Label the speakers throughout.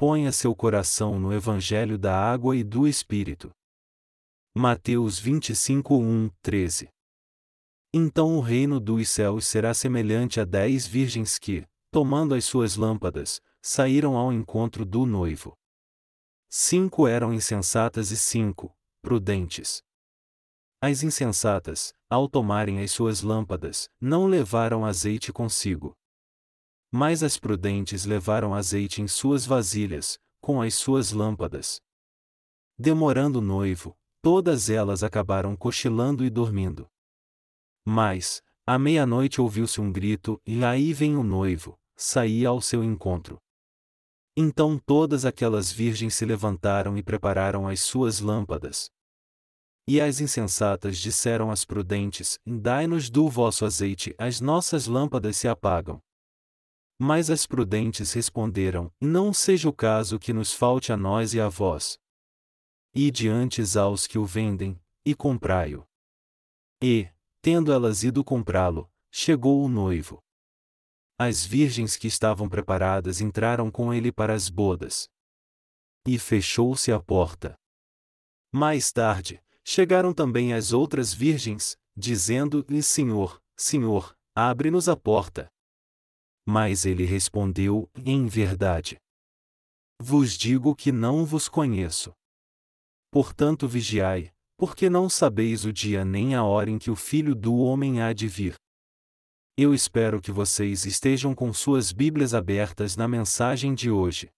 Speaker 1: ponha seu coração no Evangelho da Água e do Espírito. Mateus 25, 1, 13 Então o reino dos céus será semelhante a dez virgens que, tomando as suas lâmpadas, saíram ao encontro do noivo. Cinco eram insensatas e cinco, prudentes. As insensatas, ao tomarem as suas lâmpadas, não levaram azeite consigo. Mas as prudentes levaram azeite em suas vasilhas, com as suas lâmpadas. Demorando o noivo, todas elas acabaram cochilando e dormindo. Mas, à meia-noite ouviu-se um grito, e aí vem o noivo, saía ao seu encontro. Então todas aquelas virgens se levantaram e prepararam as suas lâmpadas. E as insensatas disseram às prudentes: Dai-nos do vosso azeite, as nossas lâmpadas se apagam. Mas as prudentes responderam: Não seja o caso que nos falte a nós e a vós. Ide antes aos que o vendem, e comprai-o. E, tendo elas ido comprá-lo, chegou o noivo. As virgens que estavam preparadas entraram com ele para as bodas. E fechou-se a porta. Mais tarde, Chegaram também as outras virgens, dizendo-lhe: Senhor, Senhor, abre-nos a porta. Mas ele respondeu: Em verdade. Vos digo que não vos conheço. Portanto, vigiai, porque não sabeis o dia nem a hora em que o Filho do Homem há de vir. Eu espero que vocês estejam com suas Bíblias abertas na mensagem de hoje.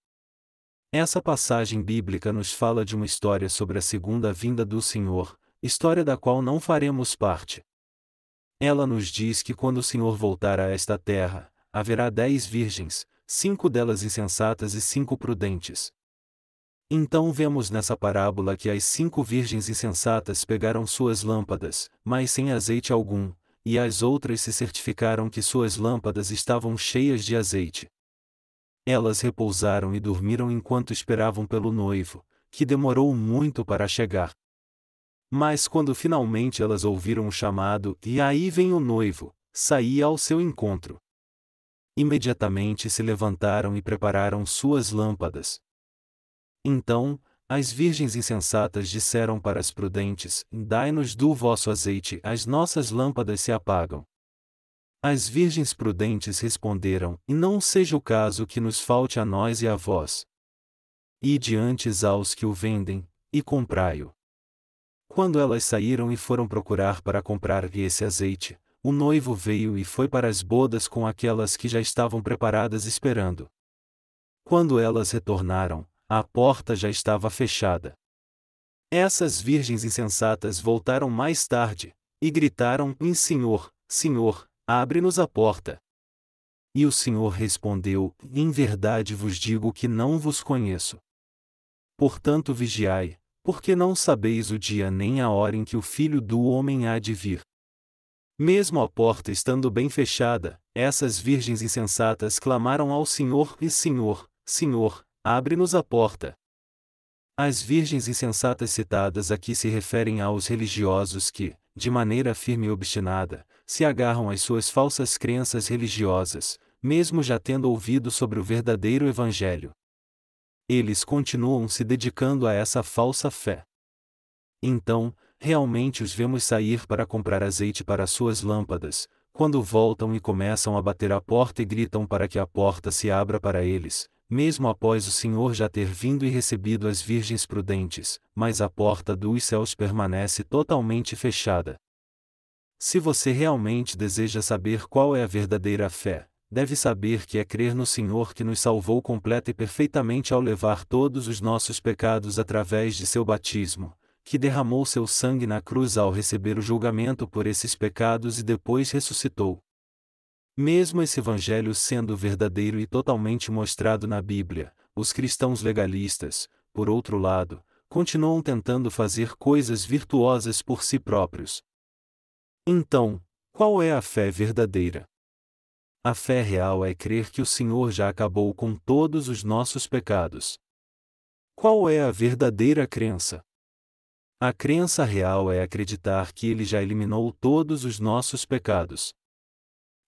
Speaker 1: Essa passagem bíblica nos fala de uma história sobre a segunda vinda do Senhor, história da qual não faremos parte. Ela nos diz que quando o Senhor voltar a esta terra, haverá dez virgens, cinco delas insensatas e cinco prudentes. Então vemos nessa parábola que as cinco virgens insensatas pegaram suas lâmpadas, mas sem azeite algum, e as outras se certificaram que suas lâmpadas estavam cheias de azeite. Elas repousaram e dormiram enquanto esperavam pelo noivo, que demorou muito para chegar. Mas quando finalmente elas ouviram o chamado, e aí vem o noivo, saía ao seu encontro. Imediatamente se levantaram e prepararam suas lâmpadas. Então, as virgens insensatas disseram para as prudentes: Dai-nos do vosso azeite, as nossas lâmpadas se apagam. As virgens prudentes responderam: E não seja o caso que nos falte a nós e a vós. Ide antes aos que o vendem, e comprai-o. Quando elas saíram e foram procurar para comprar esse azeite, o noivo veio e foi para as bodas com aquelas que já estavam preparadas esperando. Quando elas retornaram, a porta já estava fechada. Essas virgens insensatas voltaram mais tarde, e gritaram: Em Senhor, Senhor, Abre-nos a porta. E o Senhor respondeu: Em verdade vos digo que não vos conheço. Portanto, vigiai, porque não sabeis o dia nem a hora em que o Filho do Homem há de vir. Mesmo a porta estando bem fechada, essas virgens insensatas clamaram ao Senhor: E Senhor, Senhor, abre-nos a porta. As virgens insensatas citadas aqui se referem aos religiosos que, de maneira firme e obstinada, se agarram às suas falsas crenças religiosas, mesmo já tendo ouvido sobre o verdadeiro Evangelho. Eles continuam se dedicando a essa falsa fé. Então, realmente os vemos sair para comprar azeite para suas lâmpadas, quando voltam e começam a bater a porta e gritam para que a porta se abra para eles, mesmo após o Senhor já ter vindo e recebido as virgens prudentes, mas a porta dos céus permanece totalmente fechada. Se você realmente deseja saber qual é a verdadeira fé, deve saber que é crer no Senhor que nos salvou completa e perfeitamente ao levar todos os nossos pecados através de seu batismo, que derramou seu sangue na cruz ao receber o julgamento por esses pecados e depois ressuscitou. Mesmo esse evangelho sendo verdadeiro e totalmente mostrado na Bíblia, os cristãos legalistas, por outro lado, continuam tentando fazer coisas virtuosas por si próprios. Então, qual é a fé verdadeira? A fé real é crer que o Senhor já acabou com todos os nossos pecados. Qual é a verdadeira crença? A crença real é acreditar que Ele já eliminou todos os nossos pecados.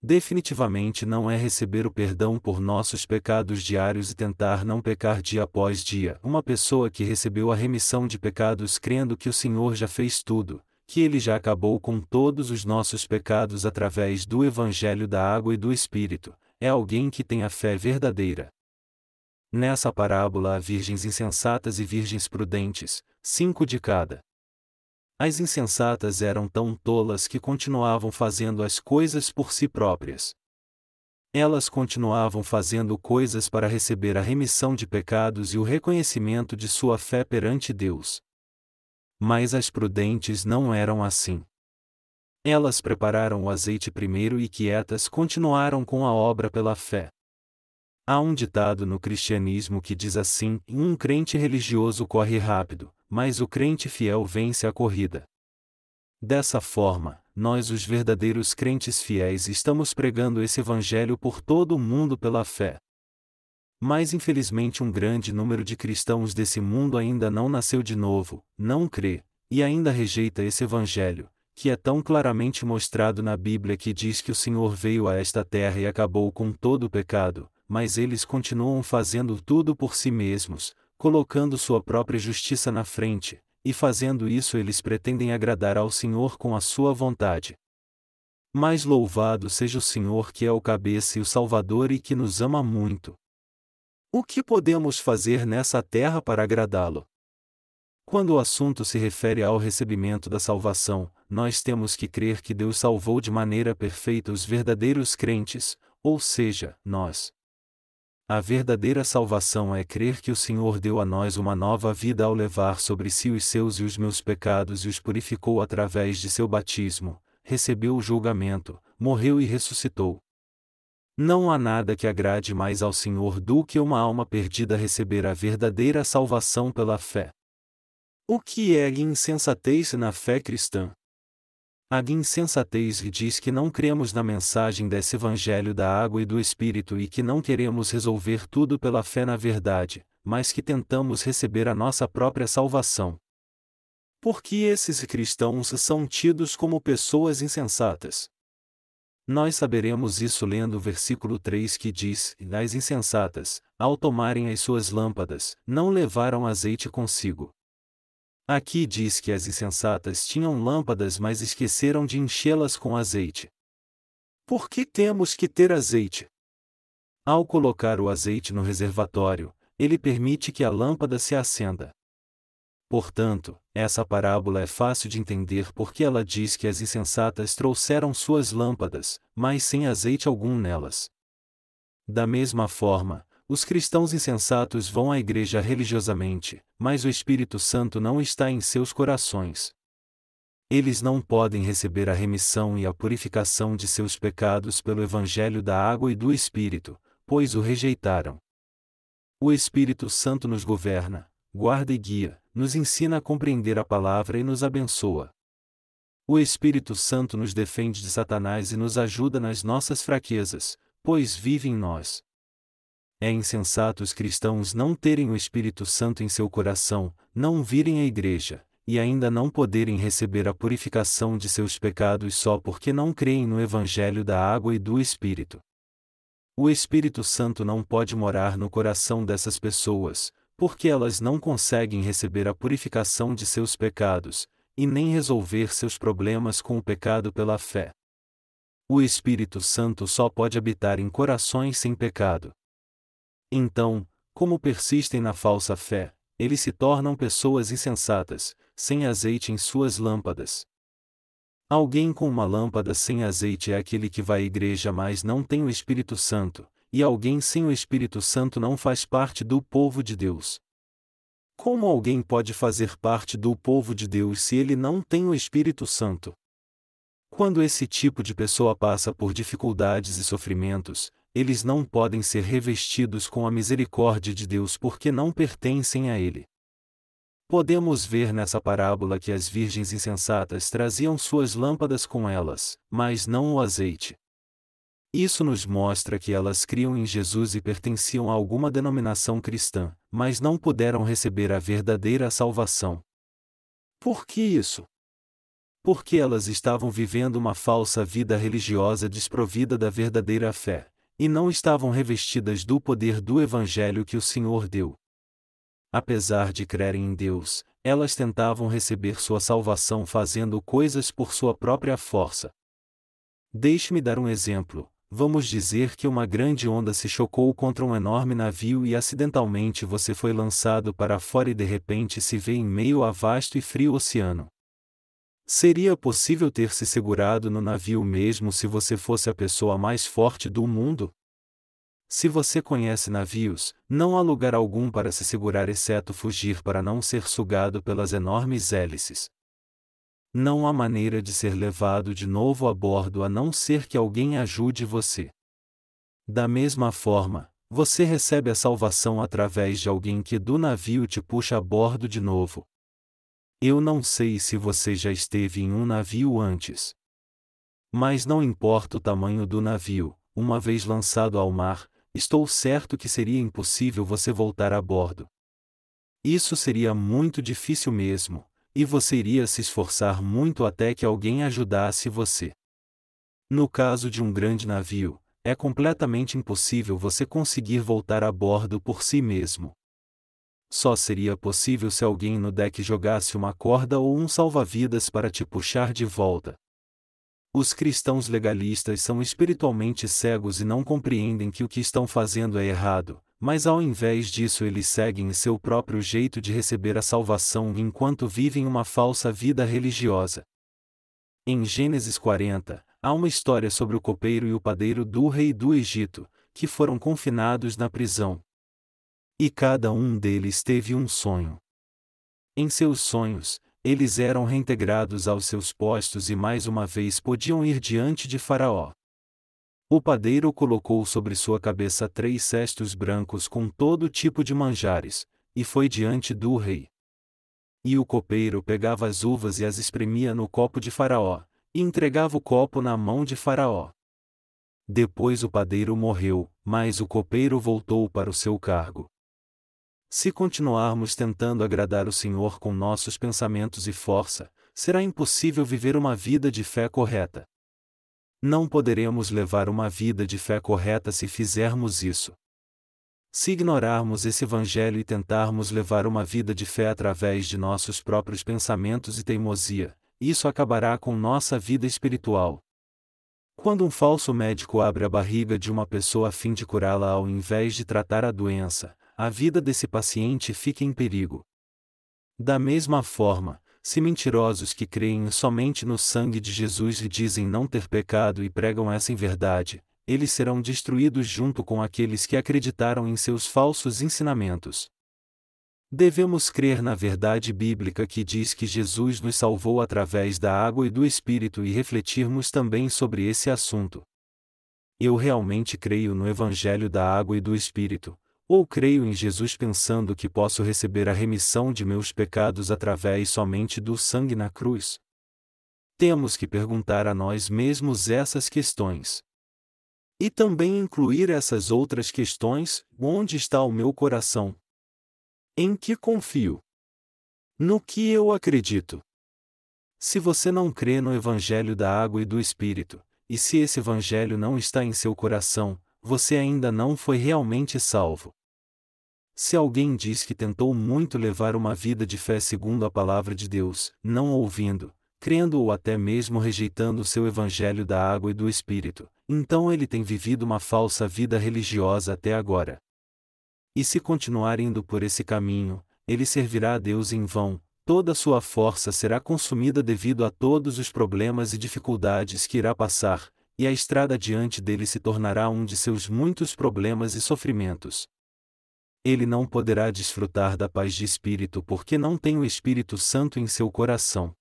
Speaker 1: definitivamente não é receber o perdão por nossos pecados diários e tentar não pecar dia após dia. Uma pessoa que recebeu a remissão de pecados crendo que o Senhor já fez tudo, que ele já acabou com todos os nossos pecados através do Evangelho da Água e do Espírito, é alguém que tem a fé verdadeira. Nessa parábola há virgens insensatas e virgens prudentes, cinco de cada. As insensatas eram tão tolas que continuavam fazendo as coisas por si próprias. Elas continuavam fazendo coisas para receber a remissão de pecados e o reconhecimento de sua fé perante Deus. Mas as prudentes não eram assim. Elas prepararam o azeite primeiro e quietas continuaram com a obra pela fé. Há um ditado no cristianismo que diz assim: um crente religioso corre rápido, mas o crente fiel vence a corrida. Dessa forma, nós, os verdadeiros crentes fiéis, estamos pregando esse evangelho por todo o mundo pela fé. Mas infelizmente um grande número de cristãos desse mundo ainda não nasceu de novo, não crê, e ainda rejeita esse evangelho, que é tão claramente mostrado na Bíblia que diz que o Senhor veio a esta terra e acabou com todo o pecado, mas eles continuam fazendo tudo por si mesmos, colocando sua própria justiça na frente, e fazendo isso eles pretendem agradar ao Senhor com a sua vontade. Mais louvado seja o Senhor que é o cabeça e o Salvador e que nos ama muito. O que podemos fazer nessa terra para agradá-lo? Quando o assunto se refere ao recebimento da salvação, nós temos que crer que Deus salvou de maneira perfeita os verdadeiros crentes, ou seja, nós. A verdadeira salvação é crer que o Senhor deu a nós uma nova vida ao levar sobre si os seus e os meus pecados e os purificou através de seu batismo, recebeu o julgamento, morreu e ressuscitou. Não há nada que agrade mais ao Senhor do que uma alma perdida receber a verdadeira salvação pela fé. O que é insensatez na fé cristã? A insensatez diz que não cremos na mensagem desse Evangelho da água e do Espírito e que não queremos resolver tudo pela fé na verdade, mas que tentamos receber a nossa própria salvação. Por que esses cristãos são tidos como pessoas insensatas? Nós saberemos isso lendo o versículo 3 que diz: As insensatas, ao tomarem as suas lâmpadas, não levaram azeite consigo. Aqui diz que as insensatas tinham lâmpadas, mas esqueceram de enchê-las com azeite. Por que temos que ter azeite? Ao colocar o azeite no reservatório, ele permite que a lâmpada se acenda. Portanto, essa parábola é fácil de entender porque ela diz que as insensatas trouxeram suas lâmpadas, mas sem azeite algum nelas. Da mesma forma, os cristãos insensatos vão à igreja religiosamente, mas o Espírito Santo não está em seus corações. Eles não podem receber a remissão e a purificação de seus pecados pelo Evangelho da água e do Espírito, pois o rejeitaram. O Espírito Santo nos governa, guarda e guia, nos ensina a compreender a palavra e nos abençoa. O Espírito Santo nos defende de Satanás e nos ajuda nas nossas fraquezas, pois vive em nós. É insensato os cristãos não terem o Espírito Santo em seu coração, não virem à igreja, e ainda não poderem receber a purificação de seus pecados só porque não creem no Evangelho da água e do Espírito. O Espírito Santo não pode morar no coração dessas pessoas, porque elas não conseguem receber a purificação de seus pecados, e nem resolver seus problemas com o pecado pela fé. O Espírito Santo só pode habitar em corações sem pecado. Então, como persistem na falsa fé, eles se tornam pessoas insensatas, sem azeite em suas lâmpadas. Alguém com uma lâmpada sem azeite é aquele que vai à igreja mas não tem o Espírito Santo, e alguém sem o Espírito Santo não faz parte do povo de Deus. Como alguém pode fazer parte do povo de Deus se ele não tem o Espírito Santo? Quando esse tipo de pessoa passa por dificuldades e sofrimentos, eles não podem ser revestidos com a misericórdia de Deus porque não pertencem a Ele. Podemos ver nessa parábola que as virgens insensatas traziam suas lâmpadas com elas, mas não o azeite. Isso nos mostra que elas criam em Jesus e pertenciam a alguma denominação cristã, mas não puderam receber a verdadeira salvação. Por que isso? Porque elas estavam vivendo uma falsa vida religiosa desprovida da verdadeira fé, e não estavam revestidas do poder do Evangelho que o Senhor deu. Apesar de crerem em Deus, elas tentavam receber sua salvação fazendo coisas por sua própria força. Deixe-me dar um exemplo. Vamos dizer que uma grande onda se chocou contra um enorme navio e acidentalmente você foi lançado para fora e de repente se vê em meio a vasto e frio oceano. Seria possível ter se segurado no navio mesmo se você fosse a pessoa mais forte do mundo? Se você conhece navios, não há lugar algum para se segurar exceto fugir para não ser sugado pelas enormes hélices. Não há maneira de ser levado de novo a bordo a não ser que alguém ajude você. Da mesma forma, você recebe a salvação através de alguém que do navio te puxa a bordo de novo. Eu não sei se você já esteve em um navio antes. Mas não importa o tamanho do navio, uma vez lançado ao mar, estou certo que seria impossível você voltar a bordo. Isso seria muito difícil mesmo, e você iria se esforçar muito até que alguém ajudasse você. No caso de um grande navio, é completamente impossível você conseguir voltar a bordo por si mesmo. Só seria possível se alguém no deck jogasse uma corda ou um salva-vidas para te puxar de volta. Os cristãos legalistas são espiritualmente cegos e não compreendem que o que estão fazendo é errado, mas ao invés disso eles seguem seu próprio jeito de receber a salvação enquanto vivem uma falsa vida religiosa. Em Gênesis 40, há uma história sobre o copeiro e o padeiro do rei do Egito, que foram confinados na prisão. E cada um deles teve um sonho. Em seus sonhos, eles eram reintegrados aos seus postos e mais uma vez podiam ir diante de Faraó. O padeiro colocou sobre sua cabeça três cestos brancos com todo tipo de manjares, e foi diante do rei. E o copeiro pegava as uvas e as espremia no copo de Faraó, e entregava o copo na mão de Faraó. Depois o padeiro morreu, mas o copeiro voltou para o seu cargo. Se continuarmos tentando agradar o Senhor com nossos pensamentos e força, será impossível viver uma vida de fé correta. Não poderemos levar uma vida de fé correta se fizermos isso. Se ignorarmos esse Evangelho e tentarmos levar uma vida de fé através de nossos próprios pensamentos e teimosia, isso acabará com nossa vida espiritual. Quando um falso médico abre a barriga de uma pessoa a fim de curá-la ao invés de tratar a doença, a vida desse paciente fica em perigo. Da mesma forma, se mentirosos que creem somente no sangue de Jesus e dizem não ter pecado e pregam essa em verdade, eles serão destruídos junto com aqueles que acreditaram em seus falsos ensinamentos. Devemos crer na verdade bíblica que diz que Jesus nos salvou através da água e do Espírito e refletirmos também sobre esse assunto. Eu realmente creio no Evangelho da água e do Espírito, ou creio em Jesus pensando que posso receber a remissão de meus pecados através somente do sangue na cruz? Temos que perguntar a nós mesmos essas questões. E também incluir essas outras questões: onde está o meu coração? Em que confio? No que eu acredito? Se você não crê no Evangelho da água e do Espírito, e se esse Evangelho não está em seu coração, você ainda não foi realmente salvo. Se alguém diz que tentou muito levar uma vida de fé segundo a palavra de Deus, não ouvindo, crendo ou até mesmo rejeitando o seu evangelho da água e do Espírito, então ele tem vivido uma falsa vida religiosa até agora. E se continuar indo por esse caminho, ele servirá a Deus em vão, toda sua força será consumida devido a todos os problemas e dificuldades que irá passar, e a estrada diante dele se tornará um de seus muitos problemas e sofrimentos. Ele não poderá desfrutar da paz de espírito porque não tem o Espírito Santo em seu coração.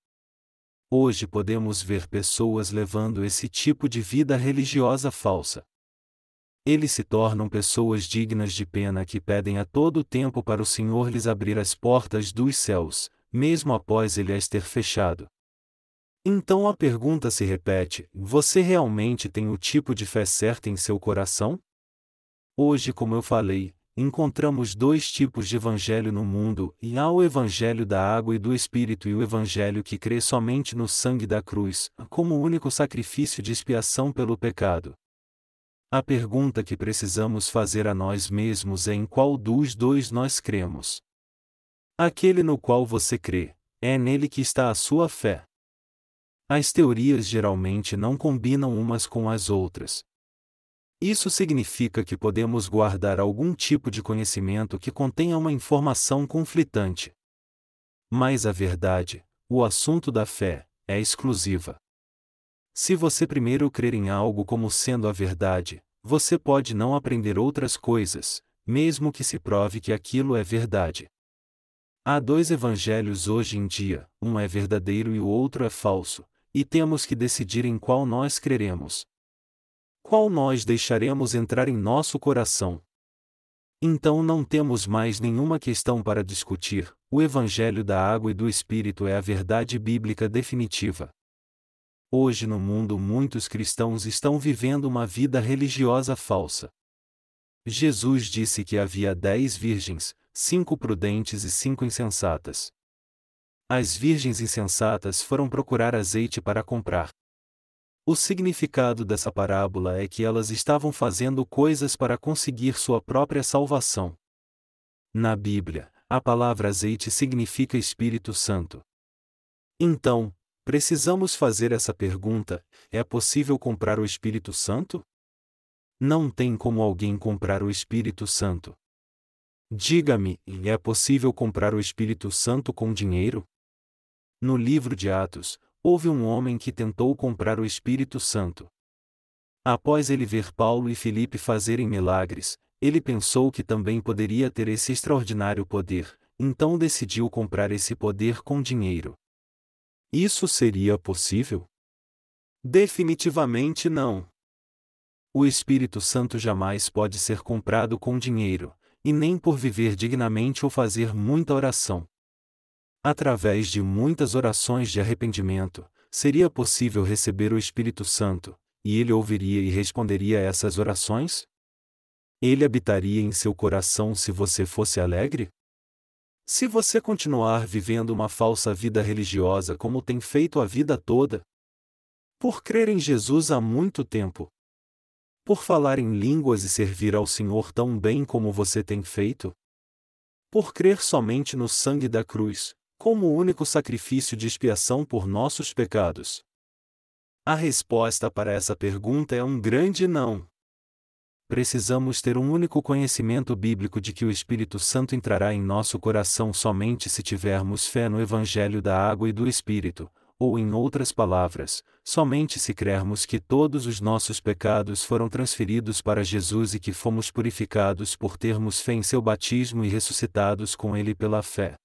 Speaker 1: Hoje podemos ver pessoas levando esse tipo de vida religiosa falsa. Eles se tornam pessoas dignas de pena que pedem a todo tempo para o Senhor lhes abrir as portas dos céus, mesmo após ele as ter fechado. Então a pergunta se repete: você realmente tem o tipo de fé certa em seu coração? Hoje, como eu falei, encontramos dois tipos de evangelho no mundo, e há o evangelho da água e do Espírito e o evangelho que crê somente no sangue da cruz, como único sacrifício de expiação pelo pecado. A pergunta que precisamos fazer a nós mesmos é em qual dos dois nós cremos. Aquele no qual você crê, é nele que está a sua fé. As teorias geralmente não combinam umas com as outras. Isso significa que podemos guardar algum tipo de conhecimento que contenha uma informação conflitante. Mas a verdade, o assunto da fé, é exclusiva. Se você primeiro crer em algo como sendo a verdade, você pode não aprender outras coisas, mesmo que se prove que aquilo é verdade. Há dois evangelhos hoje em dia, um é verdadeiro e o outro é falso, e temos que decidir em qual nós creremos qual nós deixaremos entrar em nosso coração. Então não temos mais nenhuma questão para discutir, o Evangelho da Água e do Espírito é a verdade bíblica definitiva. Hoje no mundo muitos cristãos estão vivendo uma vida religiosa falsa. Jesus disse que havia dez virgens, cinco prudentes e cinco insensatas. As virgens insensatas foram procurar azeite para comprar, o significado dessa parábola é que elas estavam fazendo coisas para conseguir sua própria salvação. Na Bíblia, a palavra azeite significa Espírito Santo. Então, precisamos fazer essa pergunta: é possível comprar o Espírito Santo? Não tem como alguém comprar o Espírito Santo. Diga-me, é possível comprar o Espírito Santo com dinheiro? No livro de Atos, houve um homem que tentou comprar o Espírito Santo. Após ele ver Paulo e Filipe fazerem milagres, ele pensou que também poderia ter esse extraordinário poder, então decidiu comprar esse poder com dinheiro. Isso seria possível? Definitivamente não. O Espírito Santo jamais pode ser comprado com dinheiro, e nem por viver dignamente ou fazer muita oração. Através de muitas orações de arrependimento, seria possível receber o Espírito Santo, e ele ouviria e responderia a essas orações? Ele habitaria em seu coração se você fosse alegre? Se você continuar vivendo uma falsa vida religiosa como tem feito a vida toda? Por crer em Jesus há muito tempo? Por falar em línguas e servir ao Senhor tão bem como você tem feito? Por crer somente no sangue da cruz, como único sacrifício de expiação por nossos pecados? A resposta para essa pergunta é um grande não. Precisamos ter um único conhecimento bíblico de que o Espírito Santo entrará em nosso coração somente se tivermos fé no Evangelho da Água e do Espírito, ou em outras palavras, somente se crermos que todos os nossos pecados foram transferidos para Jesus e que fomos purificados por termos fé em seu batismo e ressuscitados com ele pela fé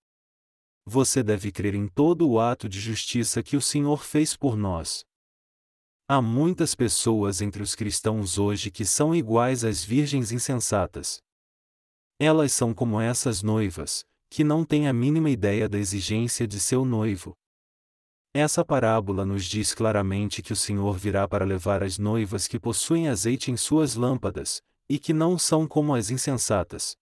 Speaker 1: você deve crer em todo o ato de justiça que o Senhor fez por nós. Há muitas pessoas entre os cristãos hoje que são iguais às virgens insensatas. Elas são como essas noivas, que não têm a mínima ideia da exigência de seu noivo. Essa parábola nos diz claramente que o Senhor virá para levar as noivas que possuem azeite em suas lâmpadas, e que não são como as insensatas.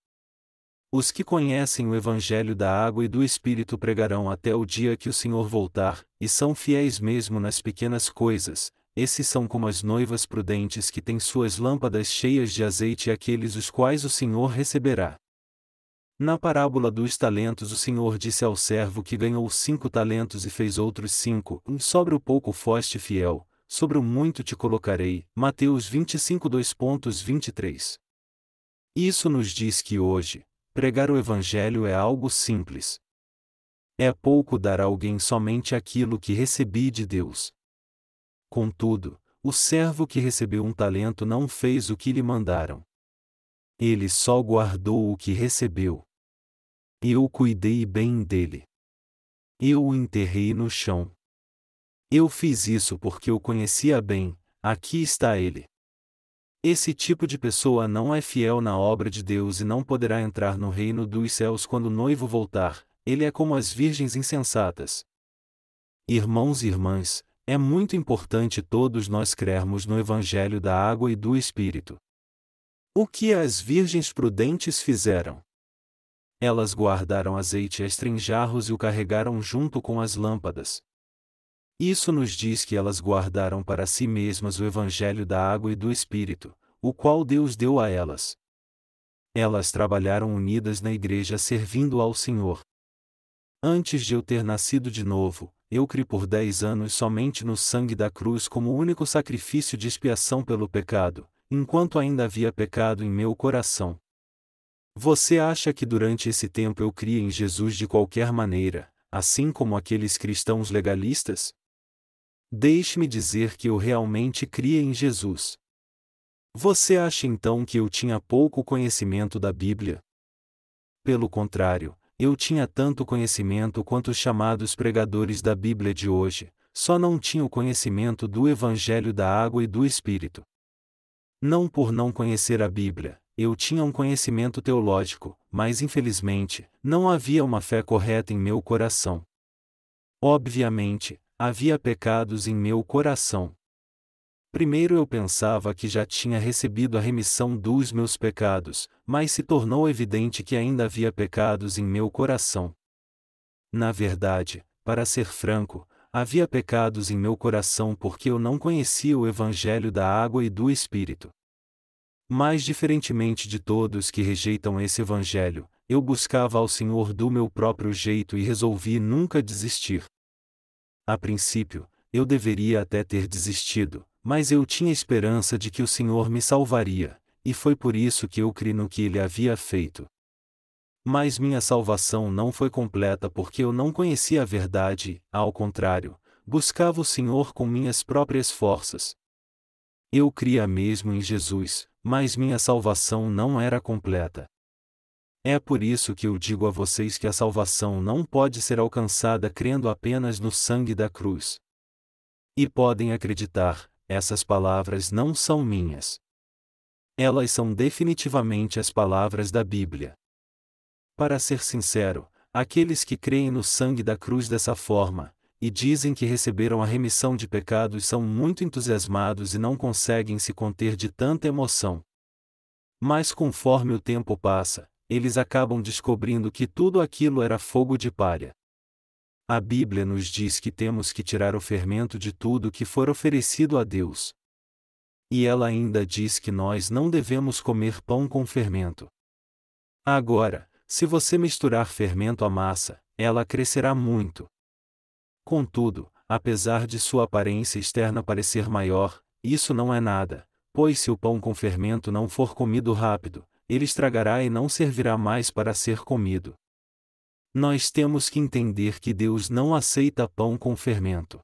Speaker 1: Os que conhecem o Evangelho da água e do Espírito pregarão até o dia que o Senhor voltar, e são fiéis mesmo nas pequenas coisas, esses são como as noivas prudentes que têm suas lâmpadas cheias de azeite e aqueles os quais o Senhor receberá. Na parábola dos talentos, o Senhor disse ao servo que ganhou cinco talentos e fez outros cinco: Sobre o pouco foste fiel, sobre o muito te colocarei. Mateus 25, 2.23. Isso nos diz que hoje, Pregar o Evangelho é algo simples. É pouco dar a alguém somente aquilo que recebi de Deus. Contudo, o servo que recebeu um talento não fez o que lhe mandaram. Ele só guardou o que recebeu. Eu cuidei bem dele. Eu o enterrei no chão. Eu fiz isso porque o conhecia bem, aqui está ele. Esse tipo de pessoa não é fiel na obra de Deus e não poderá entrar no reino dos céus quando o noivo voltar, ele é como as virgens insensatas. Irmãos e irmãs, é muito importante todos nós crermos no Evangelho da água e do Espírito. O que as virgens prudentes fizeram? Elas guardaram azeite extra em jarros e o carregaram junto com as lâmpadas. Isso nos diz que elas guardaram para si mesmas o evangelho da água e do Espírito, o qual Deus deu a elas. Elas trabalharam unidas na igreja servindo ao Senhor. Antes de eu ter nascido de novo, eu criei por dez anos somente no sangue da cruz como único sacrifício de expiação pelo pecado, enquanto ainda havia pecado em meu coração. Você acha que durante esse tempo eu criei em Jesus de qualquer maneira, assim como aqueles cristãos legalistas? Deixe-me dizer que eu realmente criei em Jesus. Você acha então que eu tinha pouco conhecimento da Bíblia? Pelo contrário, eu tinha tanto conhecimento quanto os chamados pregadores da Bíblia de hoje, só não tinha o conhecimento do Evangelho da água e do Espírito. Não por não conhecer a Bíblia, eu tinha um conhecimento teológico, mas infelizmente, não havia uma fé correta em meu coração. Obviamente, havia pecados em meu coração. Primeiro eu pensava que já tinha recebido a remissão dos meus pecados, mas se tornou evidente que ainda havia pecados em meu coração. Na verdade, para ser franco, havia pecados em meu coração porque eu não conhecia o Evangelho da água e do Espírito. Mas diferentemente de todos que rejeitam esse Evangelho, eu buscava ao Senhor do meu próprio jeito e resolvi nunca desistir. A princípio, eu deveria até ter desistido, mas eu tinha esperança de que o Senhor me salvaria, e foi por isso que eu criei no que ele havia feito. Mas minha salvação não foi completa porque eu não conhecia a verdade, ao contrário, buscava o Senhor com minhas próprias forças. Eu cria mesmo em Jesus, mas minha salvação não era completa. É por isso que eu digo a vocês que a salvação não pode ser alcançada crendo apenas no sangue da cruz. E podem acreditar, essas palavras não são minhas. Elas são definitivamente as palavras da Bíblia. Para ser sincero, aqueles que creem no sangue da cruz dessa forma, e dizem que receberam a remissão de pecados são muito entusiasmados e não conseguem se conter de tanta emoção. Mas conforme o tempo passa, eles acabam descobrindo que tudo aquilo era fogo de palha. A Bíblia nos diz que temos que tirar o fermento de tudo que for oferecido a Deus. E ela ainda diz que nós não devemos comer pão com fermento. Agora, se você misturar fermento à massa, ela crescerá muito. Contudo, apesar de sua aparência externa parecer maior, isso não é nada, pois se o pão com fermento não for comido rápido, ele estragará e não servirá mais para ser comido. Nós temos que entender que Deus não aceita pão com fermento.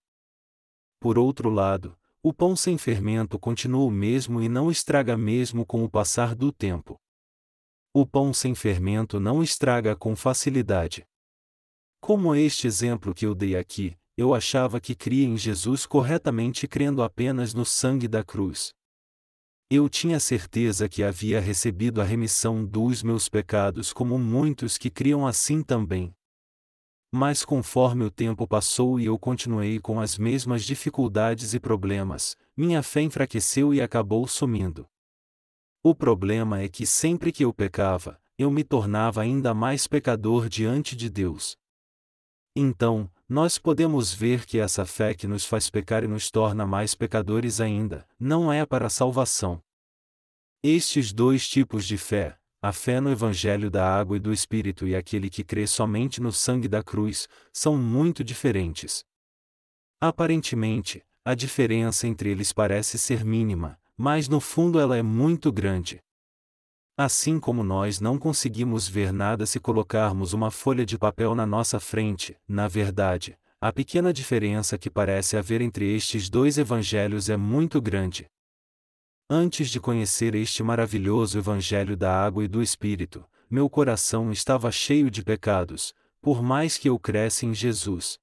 Speaker 1: Por outro lado, o pão sem fermento continua o mesmo e não estraga mesmo com o passar do tempo. O pão sem fermento não estraga com facilidade. Como este exemplo que eu dei aqui, eu achava que cria em Jesus corretamente crendo apenas no sangue da cruz. Eu tinha certeza que havia recebido a remissão dos meus pecados como muitos que criam assim também. Mas conforme o tempo passou e eu continuei com as mesmas dificuldades e problemas, minha fé enfraqueceu e acabou sumindo. O problema é que sempre que eu pecava, eu me tornava ainda mais pecador diante de Deus. Então, nós podemos ver que essa fé que nos faz pecar e nos torna mais pecadores ainda, não é para a salvação. Estes dois tipos de fé, a fé no Evangelho da água e do Espírito e aquele que crê somente no sangue da cruz, são muito diferentes. Aparentemente, a diferença entre eles parece ser mínima, mas no fundo ela é muito grande. Assim como nós não conseguimos ver nada se colocarmos uma folha de papel na nossa frente, na verdade, a pequena diferença que parece haver entre estes dois evangelhos é muito grande. Antes de conhecer este maravilhoso evangelho da água e do Espírito, meu coração estava cheio de pecados, por mais que eu cresce em Jesus.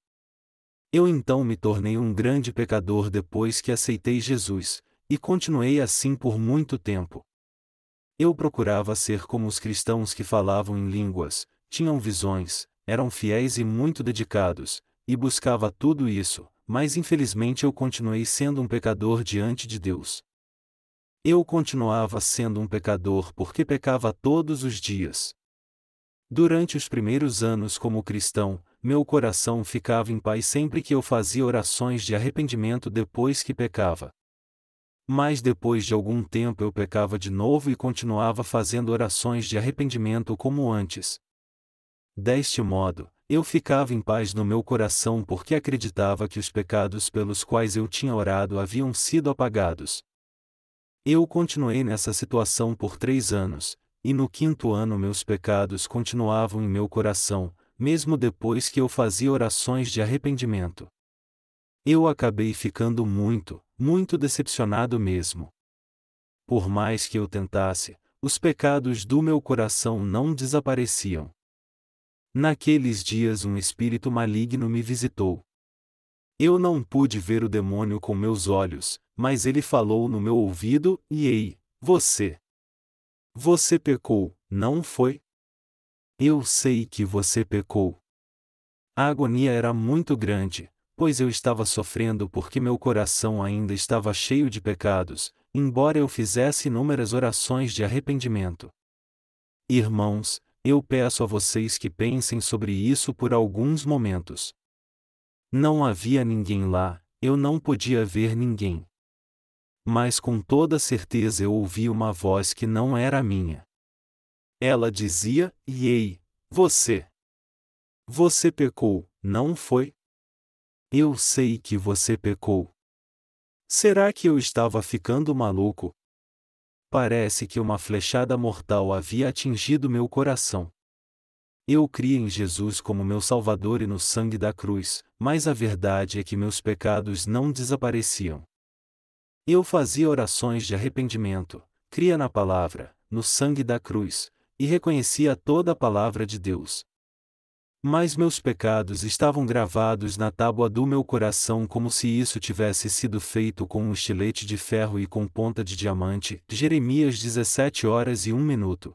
Speaker 1: Eu então me tornei um grande pecador depois que aceitei Jesus, e continuei assim por muito tempo. Eu procurava ser como os cristãos que falavam em línguas, tinham visões, eram fiéis e muito dedicados, e buscava tudo isso, mas infelizmente eu continuei sendo um pecador diante de Deus. Eu continuava sendo um pecador porque pecava todos os dias. Durante os primeiros anos como cristão, meu coração ficava em paz sempre que eu fazia orações de arrependimento depois que pecava. Mas depois de algum tempo eu pecava de novo e continuava fazendo orações de arrependimento como antes. Deste modo, eu ficava em paz no meu coração porque acreditava que os pecados pelos quais eu tinha orado haviam sido apagados. Eu continuei nessa situação por três anos, e no quinto ano meus pecados continuavam em meu coração, mesmo depois que eu fazia orações de arrependimento. Eu acabei ficando muito, muito decepcionado mesmo. Por mais que eu tentasse, os pecados do meu coração não desapareciam. Naqueles dias um espírito maligno me visitou. Eu não pude ver o demônio com meus olhos, mas ele falou no meu ouvido, e ei, você! Você pecou, não foi? Eu sei que você pecou. A agonia era muito grande, pois eu estava sofrendo porque meu coração ainda estava cheio de pecados, embora eu fizesse inúmeras orações de arrependimento. Irmãos, eu peço a vocês que pensem sobre isso por alguns momentos. Não havia ninguém lá, eu não podia ver ninguém mas com toda certeza eu ouvi uma voz que não era minha. Ela dizia: Ei, você! Você pecou, não foi? Eu sei que você pecou. Será que eu estava ficando maluco? Parece que uma flechada mortal havia atingido meu coração. Eu cria em Jesus como meu Salvador e no sangue da cruz, mas a verdade é que meus pecados não desapareciam. Eu fazia orações de arrependimento, cria na palavra, no sangue da cruz, e reconhecia toda a palavra de Deus. Mas meus pecados estavam gravados na tábua do meu coração como se isso tivesse sido feito com um estilete de ferro e com ponta de diamante. Jeremias 17 horas e 1 minuto.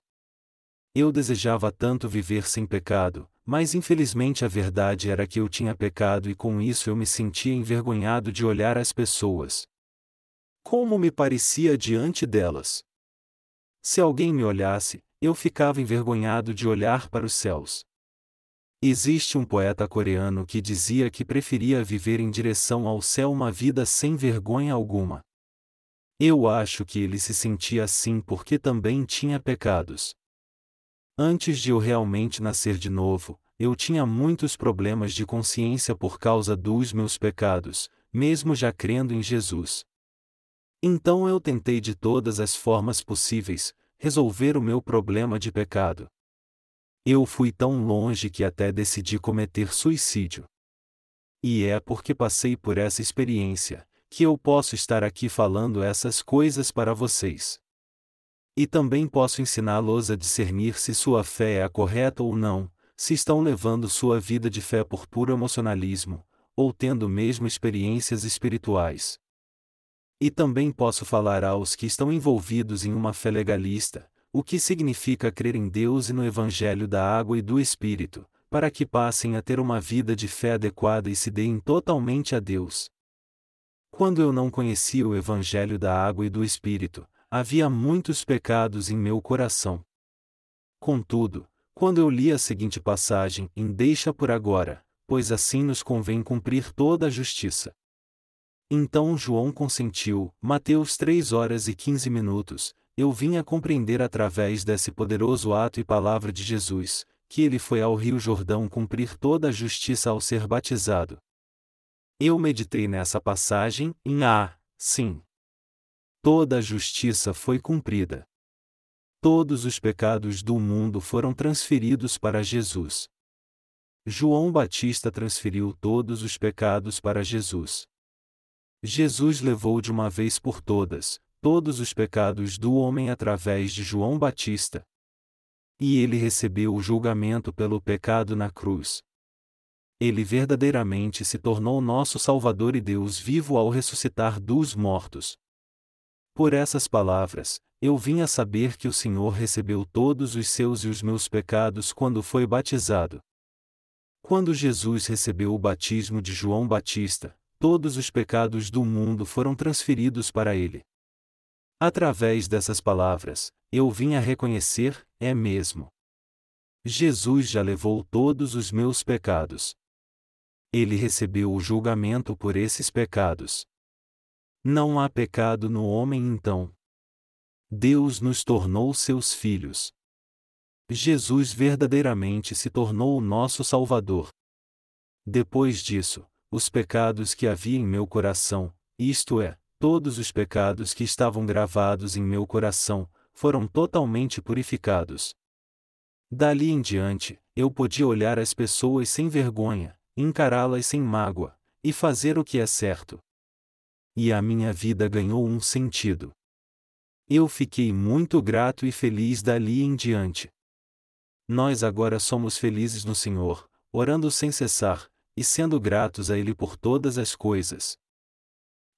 Speaker 1: Eu desejava tanto viver sem pecado, mas infelizmente a verdade era que eu tinha pecado e com isso eu me sentia envergonhado de olhar as pessoas. Como me parecia diante delas. Se alguém me olhasse, eu ficava envergonhado de olhar para os céus. Existe um poeta coreano que dizia que preferia viver em direção ao céu uma vida sem vergonha alguma. Eu acho que ele se sentia assim porque também tinha pecados. Antes de eu realmente nascer de novo, eu tinha muitos problemas de consciência por causa dos meus pecados, mesmo já crendo em Jesus. Então eu tentei de todas as formas possíveis, resolver o meu problema de pecado. Eu fui tão longe que até decidi cometer suicídio. E é porque passei por essa experiência, que eu posso estar aqui falando essas coisas para vocês. E também posso ensiná-los a discernir se sua fé é a correta ou não, se estão levando sua vida de fé por puro emocionalismo, ou tendo mesmo experiências espirituais. E também posso falar aos que estão envolvidos em uma fé legalista, o que significa crer em Deus e no Evangelho da água e do Espírito, para que passem a ter uma vida de fé adequada e se deem totalmente a Deus. Quando eu não conhecia o Evangelho da água e do Espírito, havia muitos pecados em meu coração. Contudo, quando eu li a seguinte passagem, em Deixa por agora, pois assim nos convém cumprir toda a justiça. Então João consentiu, Mateus 3 horas e 15 minutos, eu vim a compreender através desse poderoso ato e palavra de Jesus, que ele foi ao Rio Jordão cumprir toda a justiça ao ser batizado. Eu meditei nessa passagem, em Ah, sim. Toda a justiça foi cumprida. Todos os pecados do mundo foram transferidos para Jesus. João Batista transferiu todos os pecados para Jesus. Jesus levou de uma vez por todas, todos os pecados do homem através de João Batista. E ele recebeu o julgamento pelo pecado na cruz. Ele verdadeiramente se tornou nosso Salvador e Deus vivo ao ressuscitar dos mortos. Por essas palavras, eu vim a saber que o Senhor recebeu todos os seus e os meus pecados quando foi batizado. Quando Jesus recebeu o batismo de João Batista, todos os pecados do mundo foram transferidos para ele. Através dessas palavras, eu vim a reconhecer, é mesmo. Jesus já levou todos os meus pecados. Ele recebeu o julgamento por esses pecados. Não há pecado no homem então. Deus nos tornou seus filhos. Jesus verdadeiramente se tornou o nosso Salvador. Depois disso, os pecados que havia em meu coração, isto é, todos os pecados que estavam gravados em meu coração, foram totalmente purificados. Dali em diante, eu podia olhar as pessoas sem vergonha, encará-las sem mágoa, e fazer o que é certo. E a minha vida ganhou um sentido. Eu fiquei muito grato e feliz dali em diante. Nós agora somos felizes no Senhor, orando sem cessar, e sendo gratos a Ele por todas as coisas.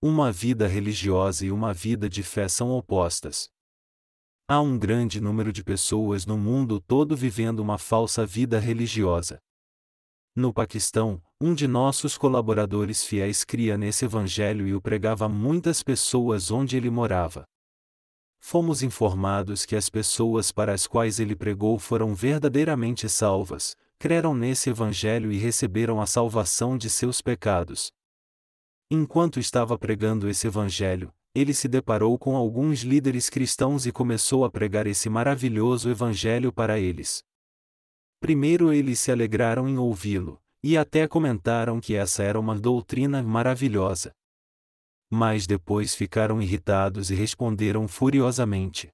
Speaker 1: Uma vida religiosa e uma vida de fé são opostas. Há um grande número de pessoas no mundo todo vivendo uma falsa vida religiosa. No Paquistão, um de nossos colaboradores fiéis cria nesse evangelho e o pregava a muitas pessoas onde ele morava fomos informados que as pessoas para as quais ele pregou foram verdadeiramente salvas, creram nesse Evangelho e receberam a salvação de seus pecados. Enquanto estava pregando esse Evangelho, ele se deparou com alguns líderes cristãos e começou a pregar esse maravilhoso Evangelho para eles. Primeiro eles se alegraram em ouvi-lo, e até comentaram que essa era uma doutrina maravilhosa mas depois ficaram irritados e responderam furiosamente.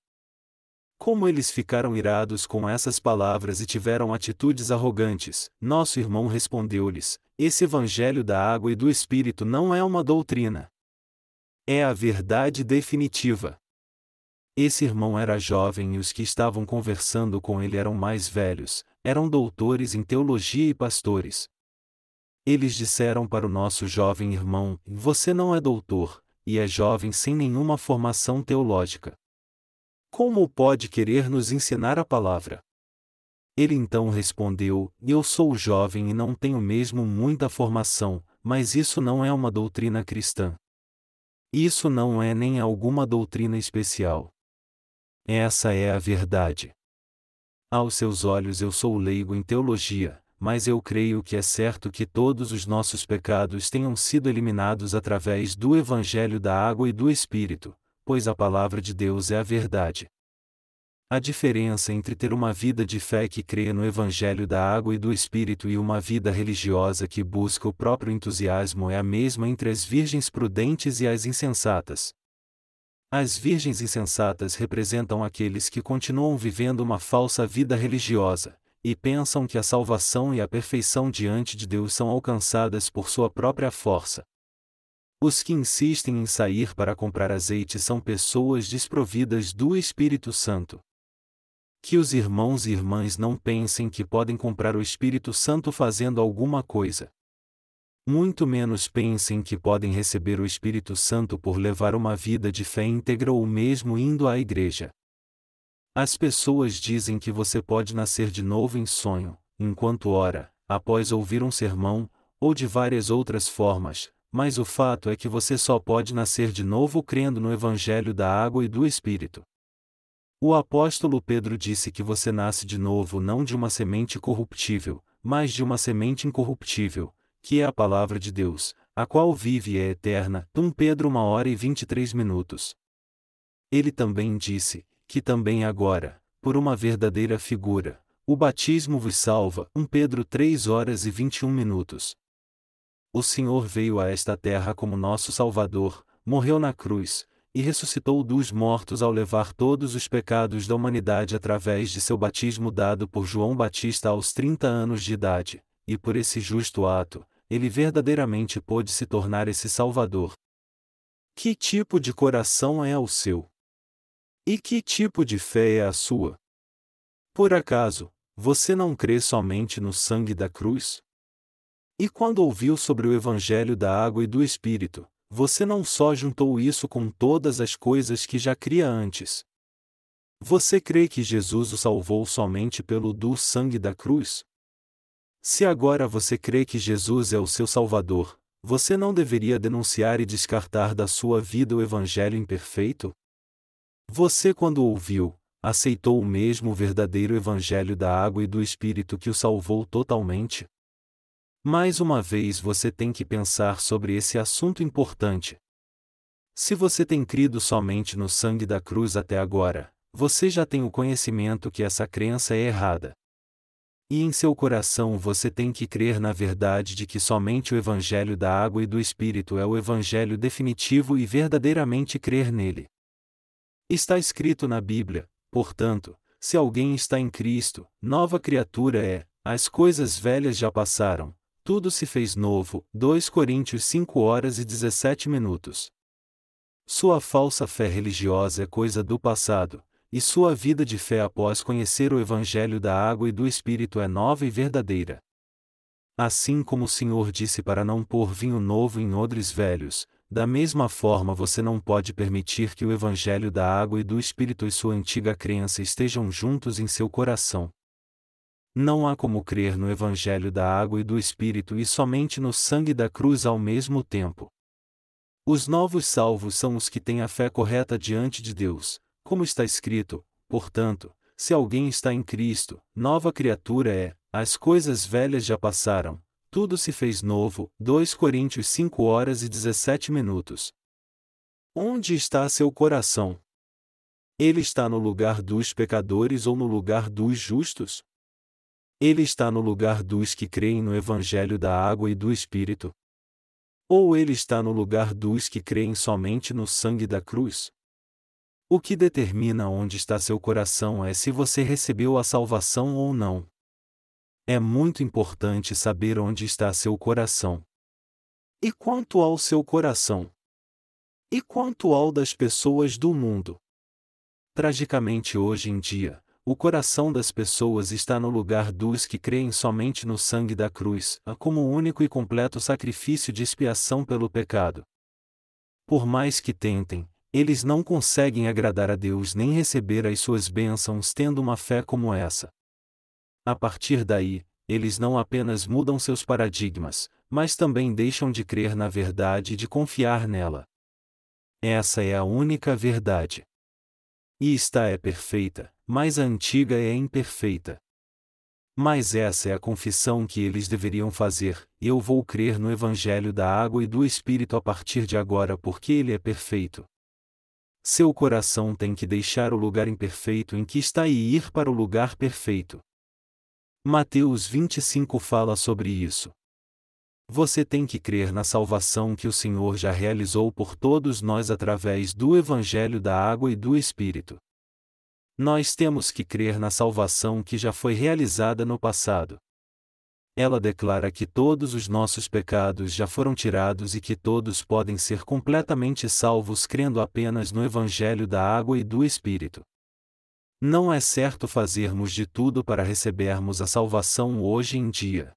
Speaker 1: Como eles ficaram irados com essas palavras e tiveram atitudes arrogantes, nosso irmão respondeu-lhes: Esse evangelho da água e do Espírito não é uma doutrina. É a verdade definitiva. Esse irmão era jovem e os que estavam conversando com ele eram mais velhos, eram doutores em teologia e pastores, eles disseram para o nosso jovem irmão: Você não é doutor, e é jovem sem nenhuma formação teológica. Como pode querer nos ensinar a palavra? Ele então respondeu: Eu sou jovem e não tenho mesmo muita formação, mas isso não é uma doutrina cristã. Isso não é nem alguma doutrina especial. Essa é a verdade. Aos seus olhos eu sou leigo em teologia, mas eu creio que é certo que todos os nossos pecados tenham sido eliminados através do Evangelho da Água e do Espírito, pois a palavra de Deus é a verdade. A diferença entre ter uma vida de fé que crê no Evangelho da Água e do Espírito e uma vida religiosa que busca o próprio entusiasmo é a mesma entre as virgens prudentes e as insensatas. As virgens insensatas representam aqueles que continuam vivendo uma falsa vida religiosa, e pensam que a salvação e a perfeição diante de Deus são alcançadas por sua própria força. Os que insistem em sair para comprar azeite são pessoas desprovidas do Espírito Santo. Que os irmãos e irmãs não pensem que podem comprar o Espírito Santo fazendo alguma coisa. Muito menos pensem que podem receber o Espírito Santo por levar uma vida de fé íntegra ou mesmo indo à igreja. As pessoas dizem que você pode nascer de novo em sonho, enquanto ora, após ouvir um sermão, ou de várias outras formas, mas o fato é que você só pode nascer de novo crendo no Evangelho da água e do Espírito. O apóstolo Pedro disse que você nasce de novo não de uma semente corruptível, mas de uma semente incorruptível, que é a palavra de Deus, a qual vive e é eterna. 1 Pedro 1 hora e 23 minutos. Ele também disse: que também agora, por uma verdadeira figura, o batismo vos salva. 1 Pedro 3 horas e 21 minutos. O Senhor veio a esta terra como nosso Salvador, morreu na cruz, e ressuscitou dos mortos ao levar todos os pecados da humanidade através de seu batismo dado por João Batista aos 30 anos de idade, e por esse justo ato, ele verdadeiramente pôde se tornar esse Salvador. Que tipo de coração é o seu? E que tipo de fé é a sua? Por acaso, você não crê somente no sangue da cruz? E quando ouviu sobre o Evangelho da água e do Espírito, você não só juntou isso com todas as coisas que já cria antes? Você crê que Jesus o salvou somente pelo do sangue da cruz? Se agora você crê que Jesus é o seu Salvador, você não deveria denunciar e descartar da sua vida o Evangelho imperfeito? Você, quando ouviu, aceitou o mesmo verdadeiro Evangelho da água e do Espírito que o salvou totalmente? Mais uma vez você tem que pensar sobre esse assunto importante. Se você tem crido somente no sangue da cruz até agora, você já tem o conhecimento que essa crença é errada. E em seu coração você tem que crer na verdade de que somente o Evangelho da água e do Espírito é o Evangelho definitivo e verdadeiramente crer nele. Está escrito na Bíblia, portanto, se alguém está em Cristo, nova criatura é, as coisas velhas já passaram, tudo se fez novo. 2 Coríntios 5 horas e 17 minutos. Sua falsa fé religiosa é coisa do passado, e sua vida de fé após conhecer o Evangelho da água e do Espírito é nova e verdadeira. Assim como o Senhor disse para não pôr vinho novo em odres velhos, da mesma forma você não pode permitir que o Evangelho da água e do Espírito e sua antiga crença estejam juntos em seu coração. Não há como crer no Evangelho da água e do Espírito e somente no sangue da cruz ao mesmo tempo. Os novos salvos são os que têm a fé correta diante de Deus, como está escrito, portanto, se alguém está em Cristo, nova criatura é, as coisas velhas já passaram, tudo se fez novo. 2 Coríntios 5 horas e 17 minutos. Onde está seu coração? Ele está no lugar dos pecadores ou no lugar dos justos? Ele está no lugar dos que creem no Evangelho da água e do Espírito? Ou ele está no lugar dos que creem somente no sangue da cruz? O que determina onde está seu coração é se você recebeu a salvação ou não. É muito importante saber onde está seu coração. E quanto ao seu coração? E quanto ao das pessoas do mundo? Tragicamente hoje em dia, o coração das pessoas está no lugar dos que creem somente no sangue da cruz, como único e completo sacrifício de expiação pelo pecado. Por mais que tentem, eles não conseguem agradar a Deus nem receber as suas bênçãos tendo uma fé como essa. A partir daí, eles não apenas mudam seus paradigmas, mas também deixam de crer na verdade e de confiar nela. Essa é a única verdade. E esta é perfeita, mas a antiga é imperfeita. Mas essa é a confissão que eles deveriam fazer: eu vou crer no Evangelho da água e do Espírito a partir de agora porque ele é perfeito. Seu coração tem que deixar o lugar imperfeito em que está e ir para o lugar perfeito. Mateus 25 fala sobre isso. Você tem que crer na salvação que o Senhor já realizou por todos nós através do Evangelho da Água e do Espírito. Nós temos que crer na salvação que já foi realizada no passado ela declara que todos os nossos pecados já foram tirados e que todos podem ser completamente salvos crendo apenas no Evangelho da água e do Espírito. Não é certo fazermos de tudo para recebermos a salvação hoje em dia.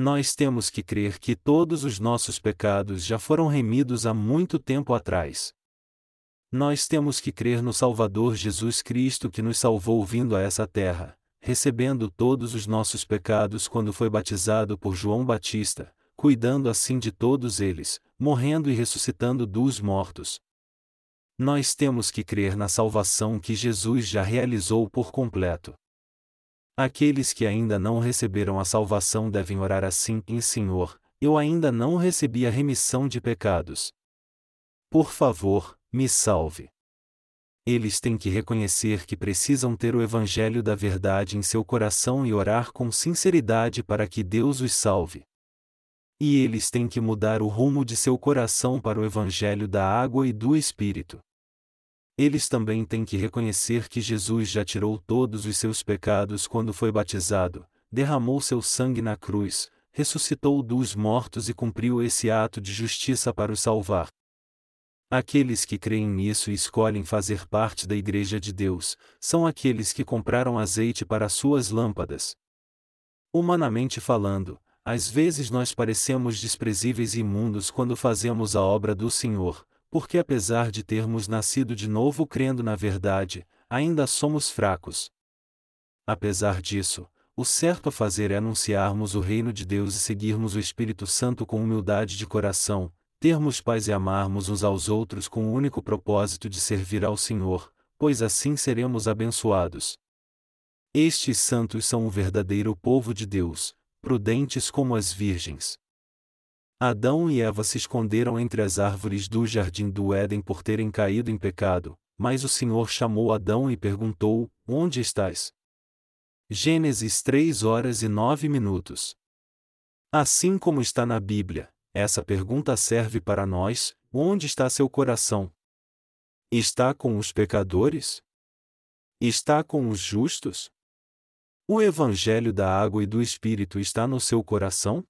Speaker 1: Nós temos que crer que todos os nossos pecados já foram remidos há muito tempo atrás. Nós temos que crer no Salvador Jesus Cristo que nos salvou vindo a essa terra, recebendo todos os nossos pecados quando foi batizado por João Batista, cuidando assim de todos eles, morrendo e ressuscitando dos mortos. Nós temos que crer na salvação que Jesus já realizou por completo. Aqueles que ainda não receberam a salvação devem orar assim: em Senhor, eu ainda não recebi a remissão de pecados. Por favor, me salve eles têm que reconhecer que precisam ter o Evangelho da Verdade em seu coração e orar com sinceridade para que Deus os salve. E eles têm que mudar o rumo de seu coração para o Evangelho da água e do Espírito. Eles também têm que reconhecer que Jesus já tirou todos os seus pecados quando foi batizado, derramou seu sangue na cruz, ressuscitou dos mortos e cumpriu esse ato de justiça para os salvar. Aqueles que creem nisso e escolhem fazer parte da Igreja de Deus, são aqueles que compraram azeite para suas lâmpadas. Humanamente falando, às vezes nós parecemos desprezíveis e imundos quando fazemos a obra do Senhor, porque apesar de termos nascido de novo crendo na verdade, ainda somos fracos. Apesar disso, o certo a fazer é anunciarmos o reino de Deus e seguirmos o Espírito Santo com humildade de coração, termos paz e amarmos uns aos outros com o único propósito de servir ao Senhor, pois assim seremos abençoados. Estes santos são o verdadeiro povo de Deus, prudentes como as virgens. Adão e Eva se esconderam entre as árvores do jardim do Éden por terem caído em pecado, mas o Senhor chamou Adão e perguntou: Onde estás? Gênesis 3 horas e 9 minutos. Assim como está na Bíblia, essa pergunta serve para nós: onde está seu coração? Está com os pecadores? Está com os justos? O Evangelho da água e do Espírito está no seu coração?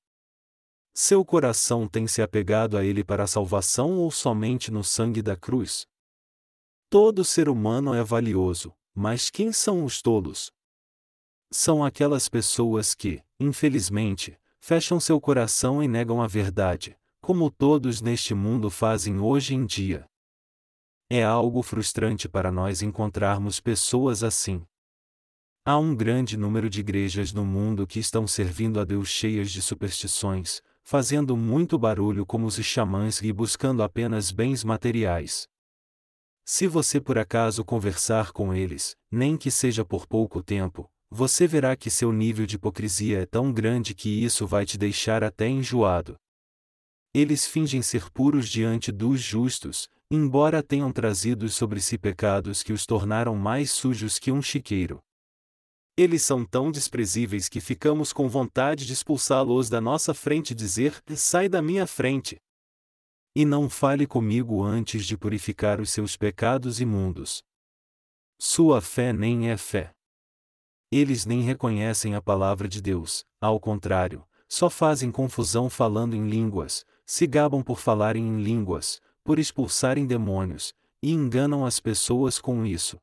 Speaker 1: Seu coração tem se apegado a ele para a salvação ou somente no sangue da cruz? Todo ser humano é valioso, mas quem são os tolos? São aquelas pessoas que, infelizmente, fecham seu coração e negam a verdade, como todos neste mundo fazem hoje em dia. É algo frustrante para nós encontrarmos pessoas assim. Há um grande número de igrejas no mundo que estão servindo a Deus cheias de superstições, fazendo muito barulho como os xamãs e buscando apenas bens materiais. Se você por acaso conversar com eles, nem que seja por pouco tempo, você verá que seu nível de hipocrisia é tão grande que isso vai te deixar até enjoado. Eles fingem ser puros diante dos justos, embora tenham trazido sobre si pecados que os tornaram mais sujos que um chiqueiro. Eles são tão desprezíveis que ficamos com vontade de expulsá-los da nossa frente e dizer: Sai da minha frente! E não fale comigo antes de purificar os seus pecados imundos. Sua fé nem é fé. Eles nem reconhecem a palavra de Deus, ao contrário, só fazem confusão falando em línguas, se gabam por falarem em línguas, por expulsarem demônios, e enganam as pessoas com isso.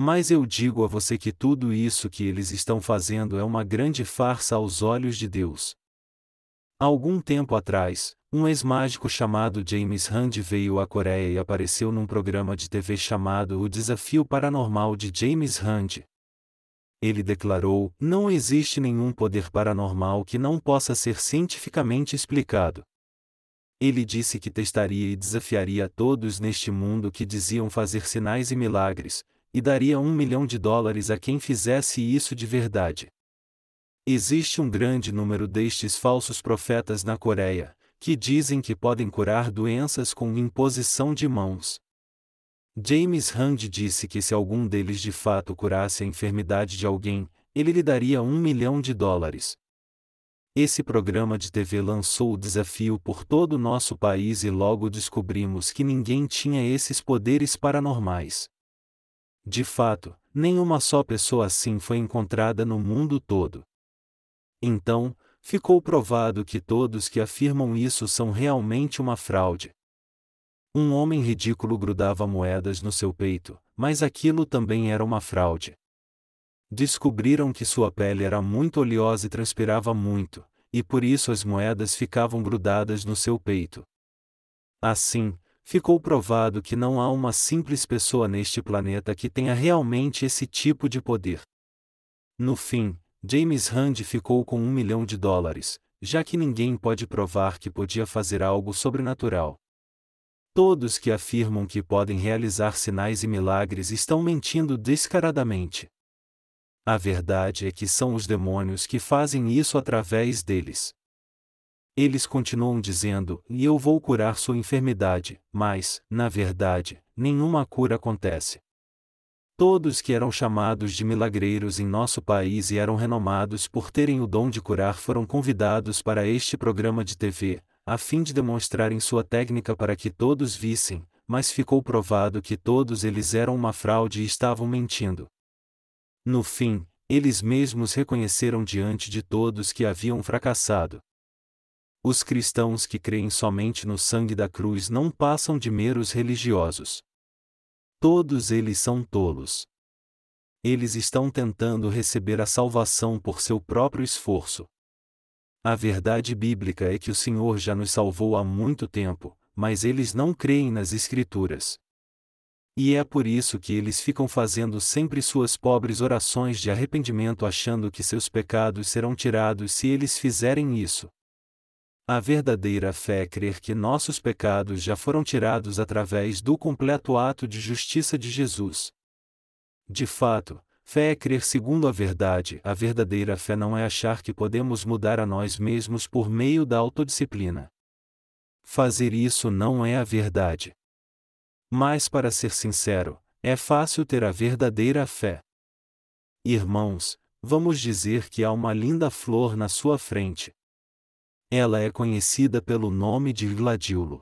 Speaker 1: Mas eu digo a você que tudo isso que eles estão fazendo é uma grande farsa aos olhos de Deus. Algum tempo atrás, um ex-mágico chamado James Rand veio à Coreia e apareceu num programa de TV chamado O Desafio Paranormal de James Rand. Ele declarou: Não existe nenhum poder paranormal que não possa ser cientificamente explicado. Ele disse que testaria e desafiaria todos neste mundo que diziam fazer sinais e milagres, e daria um milhão de dólares a quem fizesse isso de verdade. Existe um grande número destes falsos profetas na Coreia, que dizem que podem curar doenças com imposição de mãos. James Rand disse que se algum deles de fato curasse a enfermidade de alguém, ele lhe daria um milhão de dólares. Esse programa de TV lançou o desafio por todo o nosso país e logo descobrimos que ninguém tinha esses poderes paranormais. De fato, nenhuma só pessoa assim foi encontrada no mundo todo. Então, ficou provado que todos que afirmam isso são realmente uma fraude. Um homem ridículo grudava moedas no seu peito, mas aquilo também era uma fraude. Descobriram que sua pele era muito oleosa e transpirava muito, e por isso as moedas ficavam grudadas no seu peito. Assim, ficou provado que não há uma simples pessoa neste planeta que tenha realmente esse tipo de poder. No fim, James Rand ficou com um milhão de dólares, já que ninguém pode provar que podia fazer algo sobrenatural. Todos que afirmam que podem realizar sinais e milagres estão mentindo descaradamente. A verdade é que são os demônios que fazem isso através deles. Eles continuam dizendo: E eu vou curar sua enfermidade, mas, na verdade, nenhuma cura acontece. Todos que eram chamados de milagreiros em nosso país e eram renomados por terem o dom de curar foram convidados para este programa de TV, a fim de demonstrarem sua técnica para que todos vissem, mas ficou provado que todos eles eram uma fraude e estavam mentindo. No fim, eles mesmos reconheceram diante de todos que haviam fracassado. Os cristãos que creem somente no sangue da cruz não passam de meros religiosos. Todos eles são tolos. Eles estão tentando receber a salvação por seu próprio esforço. A verdade bíblica é que o Senhor já nos salvou há muito tempo, mas eles não creem nas Escrituras. E é por isso que eles ficam fazendo sempre suas pobres orações de arrependimento achando que seus pecados serão tirados se eles fizerem isso. A verdadeira fé é crer que nossos pecados já foram tirados através do completo ato de justiça de Jesus. De fato, fé é crer segundo a verdade. A verdadeira fé não é achar que podemos mudar a nós mesmos por meio da autodisciplina. Fazer isso não é a verdade. Mas, para ser sincero, é fácil ter a verdadeira fé. Irmãos, vamos dizer que há uma linda flor na sua frente. Ela é conhecida pelo nome de gladiolo.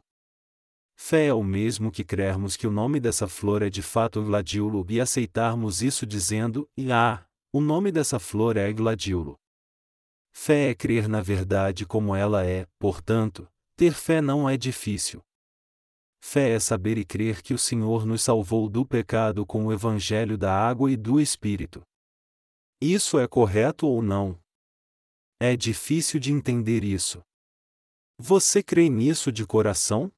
Speaker 1: Fé é o mesmo que crermos que o nome dessa flor é de fato gladiolo e aceitarmos isso dizendo, e ah, o nome dessa flor é gladiolo. Fé é crer na verdade como ela é, portanto, ter fé não é difícil. Fé é saber e crer que o Senhor nos salvou do pecado com o Evangelho da água e do Espírito. Isso é correto ou não? É difícil de entender isso. Você crê nisso de coração?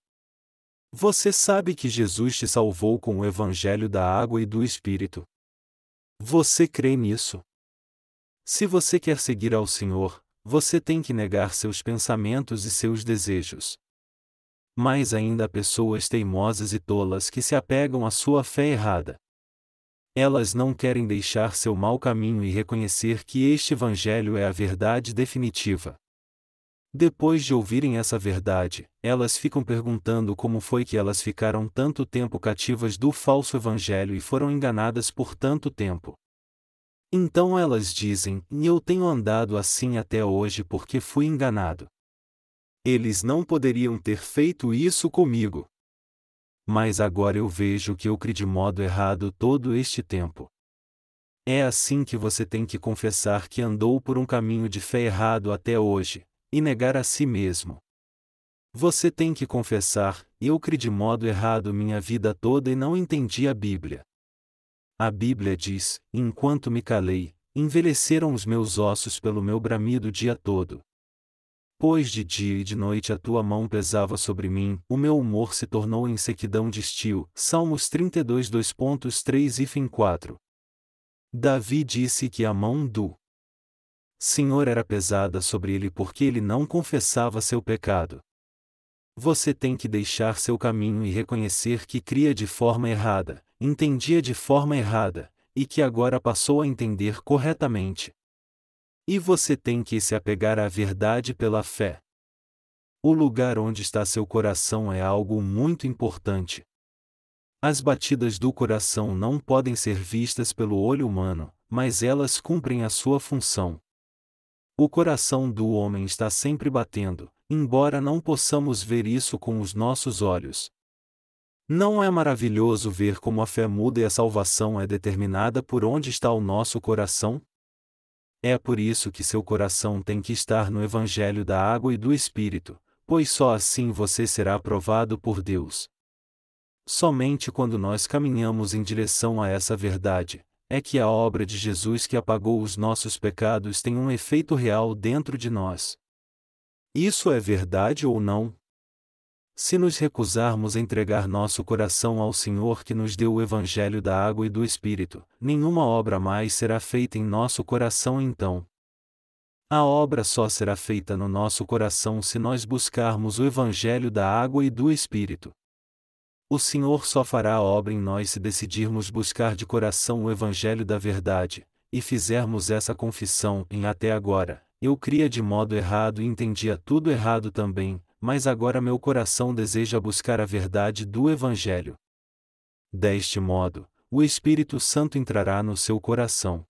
Speaker 1: Você sabe que Jesus te salvou com o Evangelho da água e do Espírito. Você crê nisso? Se você quer seguir ao Senhor, você tem que negar seus pensamentos e seus desejos. Mas ainda há pessoas teimosas e tolas que se apegam à sua fé errada. Elas não querem deixar seu mau caminho e reconhecer que este Evangelho é a verdade definitiva. Depois de ouvirem essa verdade, elas ficam perguntando como foi que elas ficaram tanto tempo cativas do falso Evangelho e foram enganadas por tanto tempo. Então elas dizem: Eu tenho andado assim até hoje porque fui enganado. Eles não poderiam ter feito isso comigo mas agora eu vejo que eu criei de modo errado todo este tempo. É assim que você tem que confessar que andou por um caminho de fé errado até hoje, e negar a si mesmo. Você tem que confessar: eu criei de modo errado minha vida toda e não entendi a Bíblia. A Bíblia diz: enquanto me calei, envelheceram os meus ossos pelo meu bramido o dia todo. Pois de dia e de noite a tua mão pesava sobre mim, o meu humor se tornou em sequidão de estio. Salmos 32 2.3 e fim 4. Davi disse que a mão do Senhor era pesada sobre ele porque ele não confessava seu pecado. Você tem que deixar seu caminho e reconhecer que cria de forma errada, entendia de forma errada, e que agora passou a entender corretamente. E você tem que se apegar à verdade pela fé. O lugar onde está seu coração é algo muito importante. As batidas do coração não podem ser vistas pelo olho humano, mas elas cumprem a sua função. O coração do homem está sempre batendo, embora não possamos ver isso com os nossos olhos. Não é maravilhoso ver como a fé muda e a salvação é determinada por onde está o nosso coração? É por isso que seu coração tem que estar no Evangelho da água e do Espírito, pois só assim você será aprovado por Deus. Somente quando nós caminhamos em direção a essa verdade, é que a obra de Jesus que apagou os nossos pecados tem um efeito real dentro de nós. Isso é verdade ou não? Se nos recusarmos a entregar nosso coração ao Senhor que nos deu o Evangelho da água e do Espírito, nenhuma obra mais será feita em nosso coração então. A obra só será feita no nosso coração se nós buscarmos o Evangelho da água e do Espírito. O Senhor só fará a obra em nós se decidirmos buscar de coração o Evangelho da verdade, e fizermos essa confissão em até agora. Eu cria de modo errado e entendia tudo errado também, mas agora meu coração deseja buscar a verdade do Evangelho. Deste modo, o Espírito Santo entrará no seu coração.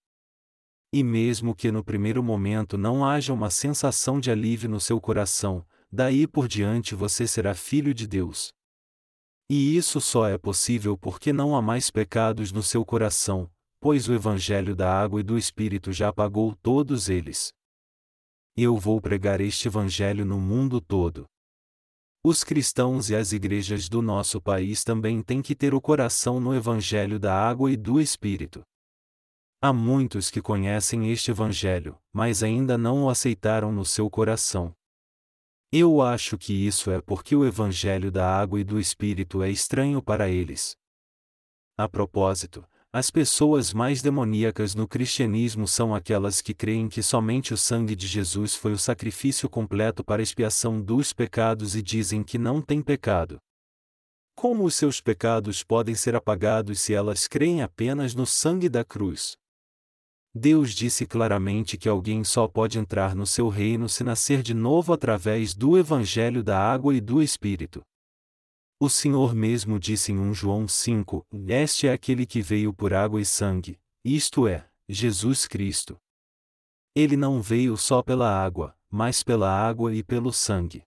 Speaker 1: E mesmo que no primeiro momento não haja uma sensação de alívio no seu coração, daí por diante você será filho de Deus. E isso só é possível porque não há mais pecados no seu coração, pois o Evangelho da água e do Espírito já apagou todos eles. Eu vou pregar este Evangelho no mundo todo. Os cristãos e as igrejas do nosso país também têm que ter o coração no Evangelho da água e do Espírito. Há muitos que conhecem este Evangelho, mas ainda não o aceitaram no seu coração. Eu acho que isso é porque o Evangelho da água e do Espírito é estranho para eles. A propósito, as pessoas mais demoníacas no cristianismo são aquelas que creem que somente o sangue de Jesus foi o sacrifício completo para expiação dos pecados e dizem que não tem pecado. Como os seus pecados podem ser apagados se elas creem apenas no sangue da cruz? Deus disse claramente que alguém só pode entrar no seu reino se nascer de novo através do Evangelho da água e do Espírito. O Senhor mesmo disse em 1 João 5: Este é aquele que veio por água e sangue, isto é, Jesus Cristo. Ele não veio só pela água, mas pela água e pelo sangue.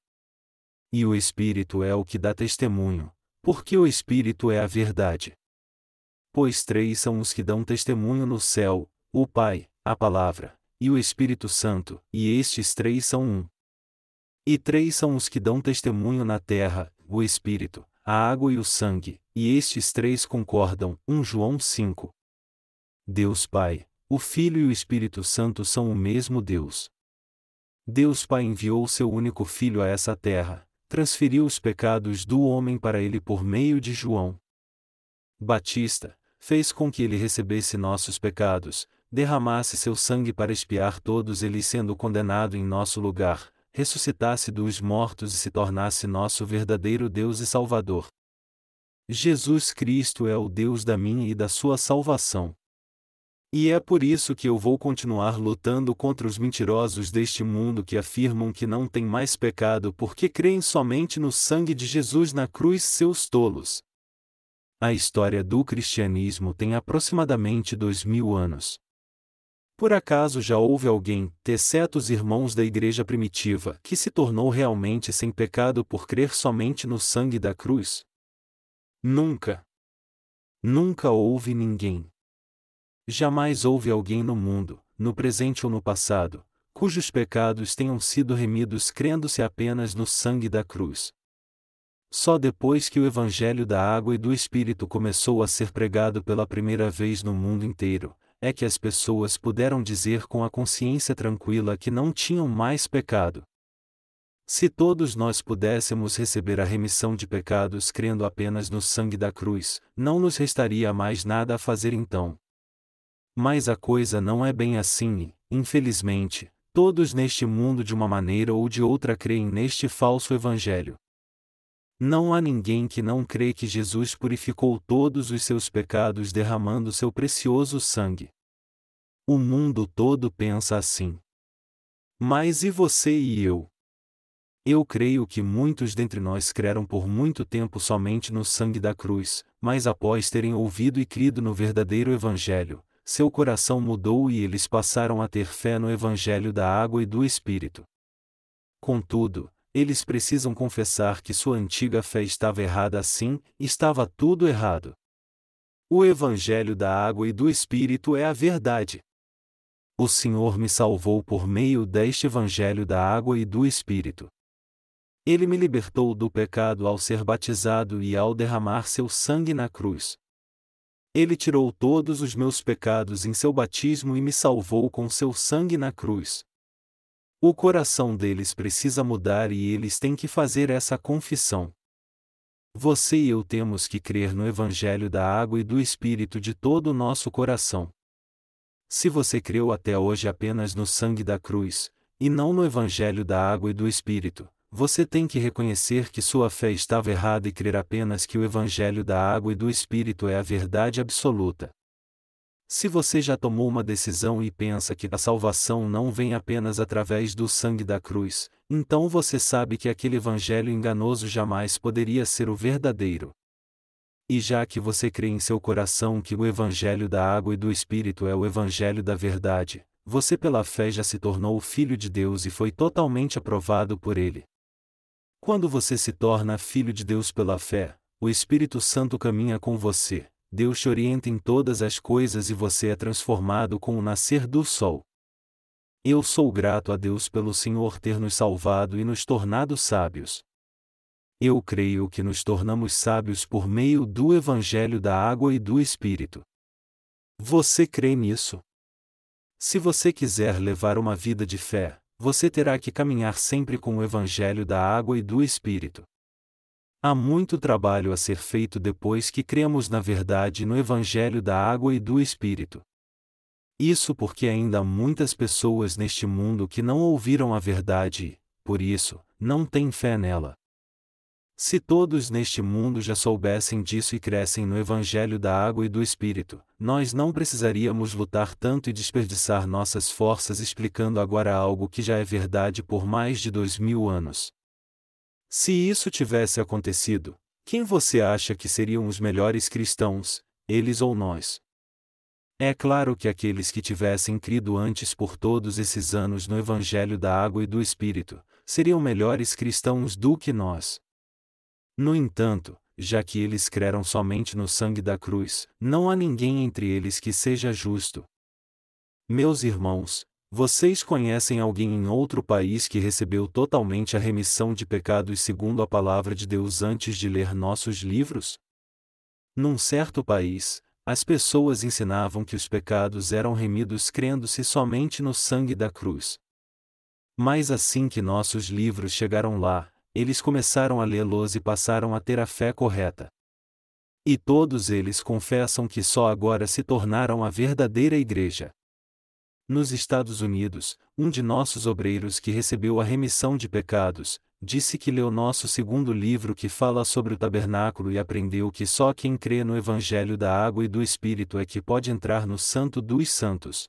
Speaker 1: E o Espírito é o que dá testemunho, porque o Espírito é a verdade. Pois três são os que dão testemunho no céu: o Pai, a Palavra, e o Espírito Santo, e estes três são um. E três são os que dão testemunho na terra: o Espírito, a água e o sangue, e estes três concordam. 1 João 5. Deus Pai, o Filho e o Espírito Santo são o mesmo Deus. Deus Pai enviou seu único Filho a essa terra, transferiu os pecados do homem para ele por meio de João Batista, fez com que ele recebesse nossos pecados, derramasse seu sangue para expiar todos eles sendo condenado em nosso lugar, ressuscitasse dos mortos e se tornasse nosso verdadeiro Deus e Salvador. Jesus Cristo é o Deus da minha e da sua salvação. E é por isso que eu vou continuar lutando contra os mentirosos deste mundo que afirmam que não tem mais pecado porque creem somente no sangue de Jesus na cruz, seus tolos. A história do cristianismo tem aproximadamente dois mil anos. Por acaso já houve alguém, exceto os irmãos da igreja primitiva, que se tornou realmente sem pecado por crer somente no sangue da cruz? Nunca. Nunca houve ninguém. Jamais houve alguém no mundo, no presente ou no passado, cujos pecados tenham sido remidos crendo-se apenas no sangue da cruz. Só depois que o Evangelho da Água e do Espírito começou a ser pregado pela primeira vez no mundo inteiro, é que as pessoas puderam dizer com a consciência tranquila que não tinham mais pecado. Se todos nós pudéssemos receber a remissão de pecados crendo apenas no sangue da cruz, não nos restaria mais nada a fazer então. Mas a coisa não é bem assim, infelizmente, todos neste mundo de uma maneira ou de outra creem neste falso evangelho. Não há ninguém que não crê que Jesus purificou todos os seus pecados derramando seu precioso sangue. O mundo todo pensa assim. Mas e você e eu? Eu creio que muitos dentre nós creram por muito tempo somente no sangue da cruz, mas após terem ouvido e crido no verdadeiro Evangelho, seu coração mudou e eles passaram a ter fé no Evangelho da água e do Espírito. Contudo, eles precisam confessar que sua antiga fé estava errada assim, estava tudo errado. O Evangelho da água e do Espírito é a verdade. O Senhor me salvou por meio deste Evangelho da água e do Espírito. Ele me libertou do pecado ao ser batizado e ao derramar seu sangue na cruz. Ele tirou todos os meus pecados em seu batismo e me salvou com seu sangue na cruz. O coração deles precisa mudar e eles têm que fazer essa confissão. Você e eu temos que crer no Evangelho da água e do Espírito de todo o nosso coração. Se você creu até hoje apenas no sangue da cruz, e não no Evangelho da água e do Espírito, você tem que reconhecer que sua fé estava errada e crer apenas que o Evangelho da água e do Espírito é a verdade absoluta. Se você já tomou uma decisão e pensa que a salvação não vem apenas através do sangue da cruz, então você sabe que aquele evangelho enganoso jamais poderia ser o verdadeiro. E já que você crê em seu coração que o evangelho da água e do espírito é o evangelho da verdade, você pela fé já se tornou filho de Deus e foi totalmente aprovado por ele. Quando você se torna filho de Deus pela fé, o Espírito Santo caminha com você, Deus te orienta em todas as coisas e você é transformado com o nascer do sol. Eu sou grato a Deus pelo Senhor ter nos salvado e nos tornado sábios. Eu creio que nos tornamos sábios por meio do Evangelho da Água e do Espírito. Você crê nisso? Se você quiser levar uma vida de fé, você terá que caminhar sempre com o Evangelho da Água e do Espírito. Há muito trabalho a ser feito depois que cremos na verdade no Evangelho da Água e do Espírito. Isso porque ainda há muitas pessoas neste mundo que não ouviram a verdade por isso, não têm fé nela. Se todos neste mundo já soubessem disso e crescem no Evangelho da Água e do Espírito, nós não precisaríamos lutar tanto e desperdiçar nossas forças explicando agora algo que já é verdade por mais de dois mil anos. Se isso tivesse acontecido, quem você acha que seriam os melhores cristãos, eles ou nós? É claro que aqueles que tivessem crido antes por todos esses anos no Evangelho da Água e do Espírito, seriam melhores cristãos do que nós. No entanto, já que eles creram somente no sangue da cruz, não há ninguém entre eles que seja justo. Meus irmãos, vocês conhecem alguém em outro país que recebeu totalmente a remissão de pecados segundo a palavra de Deus antes de ler nossos livros? Num certo país, as pessoas ensinavam que os pecados eram remidos crendo-se somente no sangue da cruz. Mas assim que nossos livros chegaram lá, eles começaram a lê-los e passaram a ter a fé correta. E todos eles confessam que só agora se tornaram a verdadeira igreja. Nos Estados Unidos, um de nossos obreiros que recebeu a remissão de pecados, disse que leu nosso segundo livro que fala sobre o tabernáculo e aprendeu que só quem crê no Evangelho da Água e do Espírito é que pode entrar no Santo dos Santos.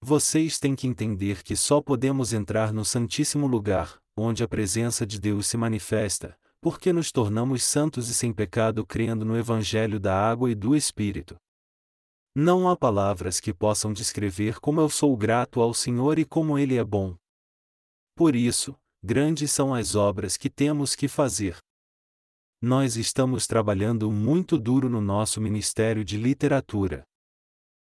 Speaker 1: Vocês têm que entender que só podemos entrar no Santíssimo Lugar, onde a presença de Deus se manifesta, porque nos tornamos santos e sem pecado crendo no Evangelho da Água e do Espírito. Não há palavras que possam descrever como eu sou grato ao Senhor e como Ele é bom. Por isso, grandes são as obras que temos que fazer. Nós estamos trabalhando muito duro no nosso Ministério de Literatura.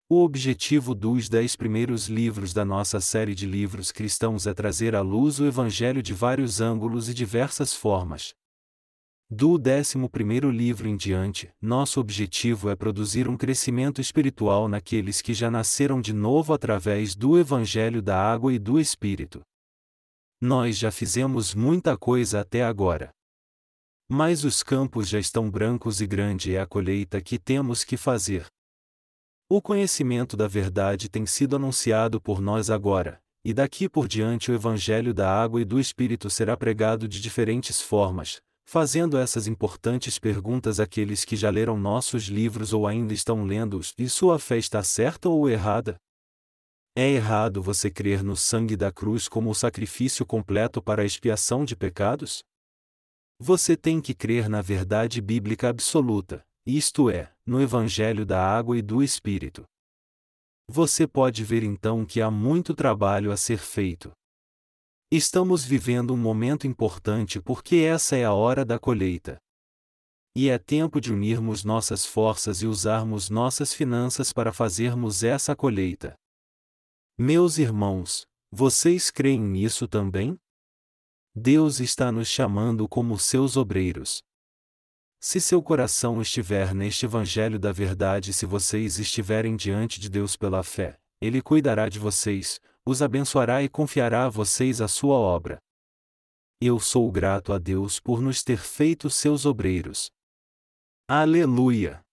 Speaker 1: O objetivo dos dez primeiros livros da nossa série de livros cristãos é trazer à luz o Evangelho de vários ângulos e diversas formas. Do décimo primeiro livro em diante, nosso objetivo é produzir um crescimento espiritual naqueles que já nasceram de novo através do Evangelho da Água e do Espírito. Nós já fizemos muita coisa até agora. Mas os campos já estão brancos e grande é a colheita que temos que fazer. O conhecimento da verdade tem sido anunciado por nós agora, e daqui por diante o Evangelho da Água e do Espírito será pregado de diferentes formas, fazendo essas importantes perguntas àqueles que já leram nossos livros ou ainda estão lendo-os: e sua fé está certa ou errada? É errado você crer no sangue da cruz como o sacrifício completo para a expiação de pecados? Você tem que crer na verdade bíblica absoluta, isto é, no Evangelho da Água e do Espírito. Você pode ver então que há muito trabalho a ser feito. Estamos vivendo um momento importante porque essa é a hora da colheita. E é tempo de unirmos nossas forças e usarmos nossas finanças para fazermos essa colheita. Meus irmãos, vocês creem nisso também? Deus está nos chamando como seus obreiros. Se seu coração estiver neste Evangelho da Verdade, se vocês estiverem diante de Deus pela fé, Ele cuidará de vocês, os abençoará e confiará a vocês a sua obra. Eu sou grato a Deus por nos ter feito seus obreiros. Aleluia!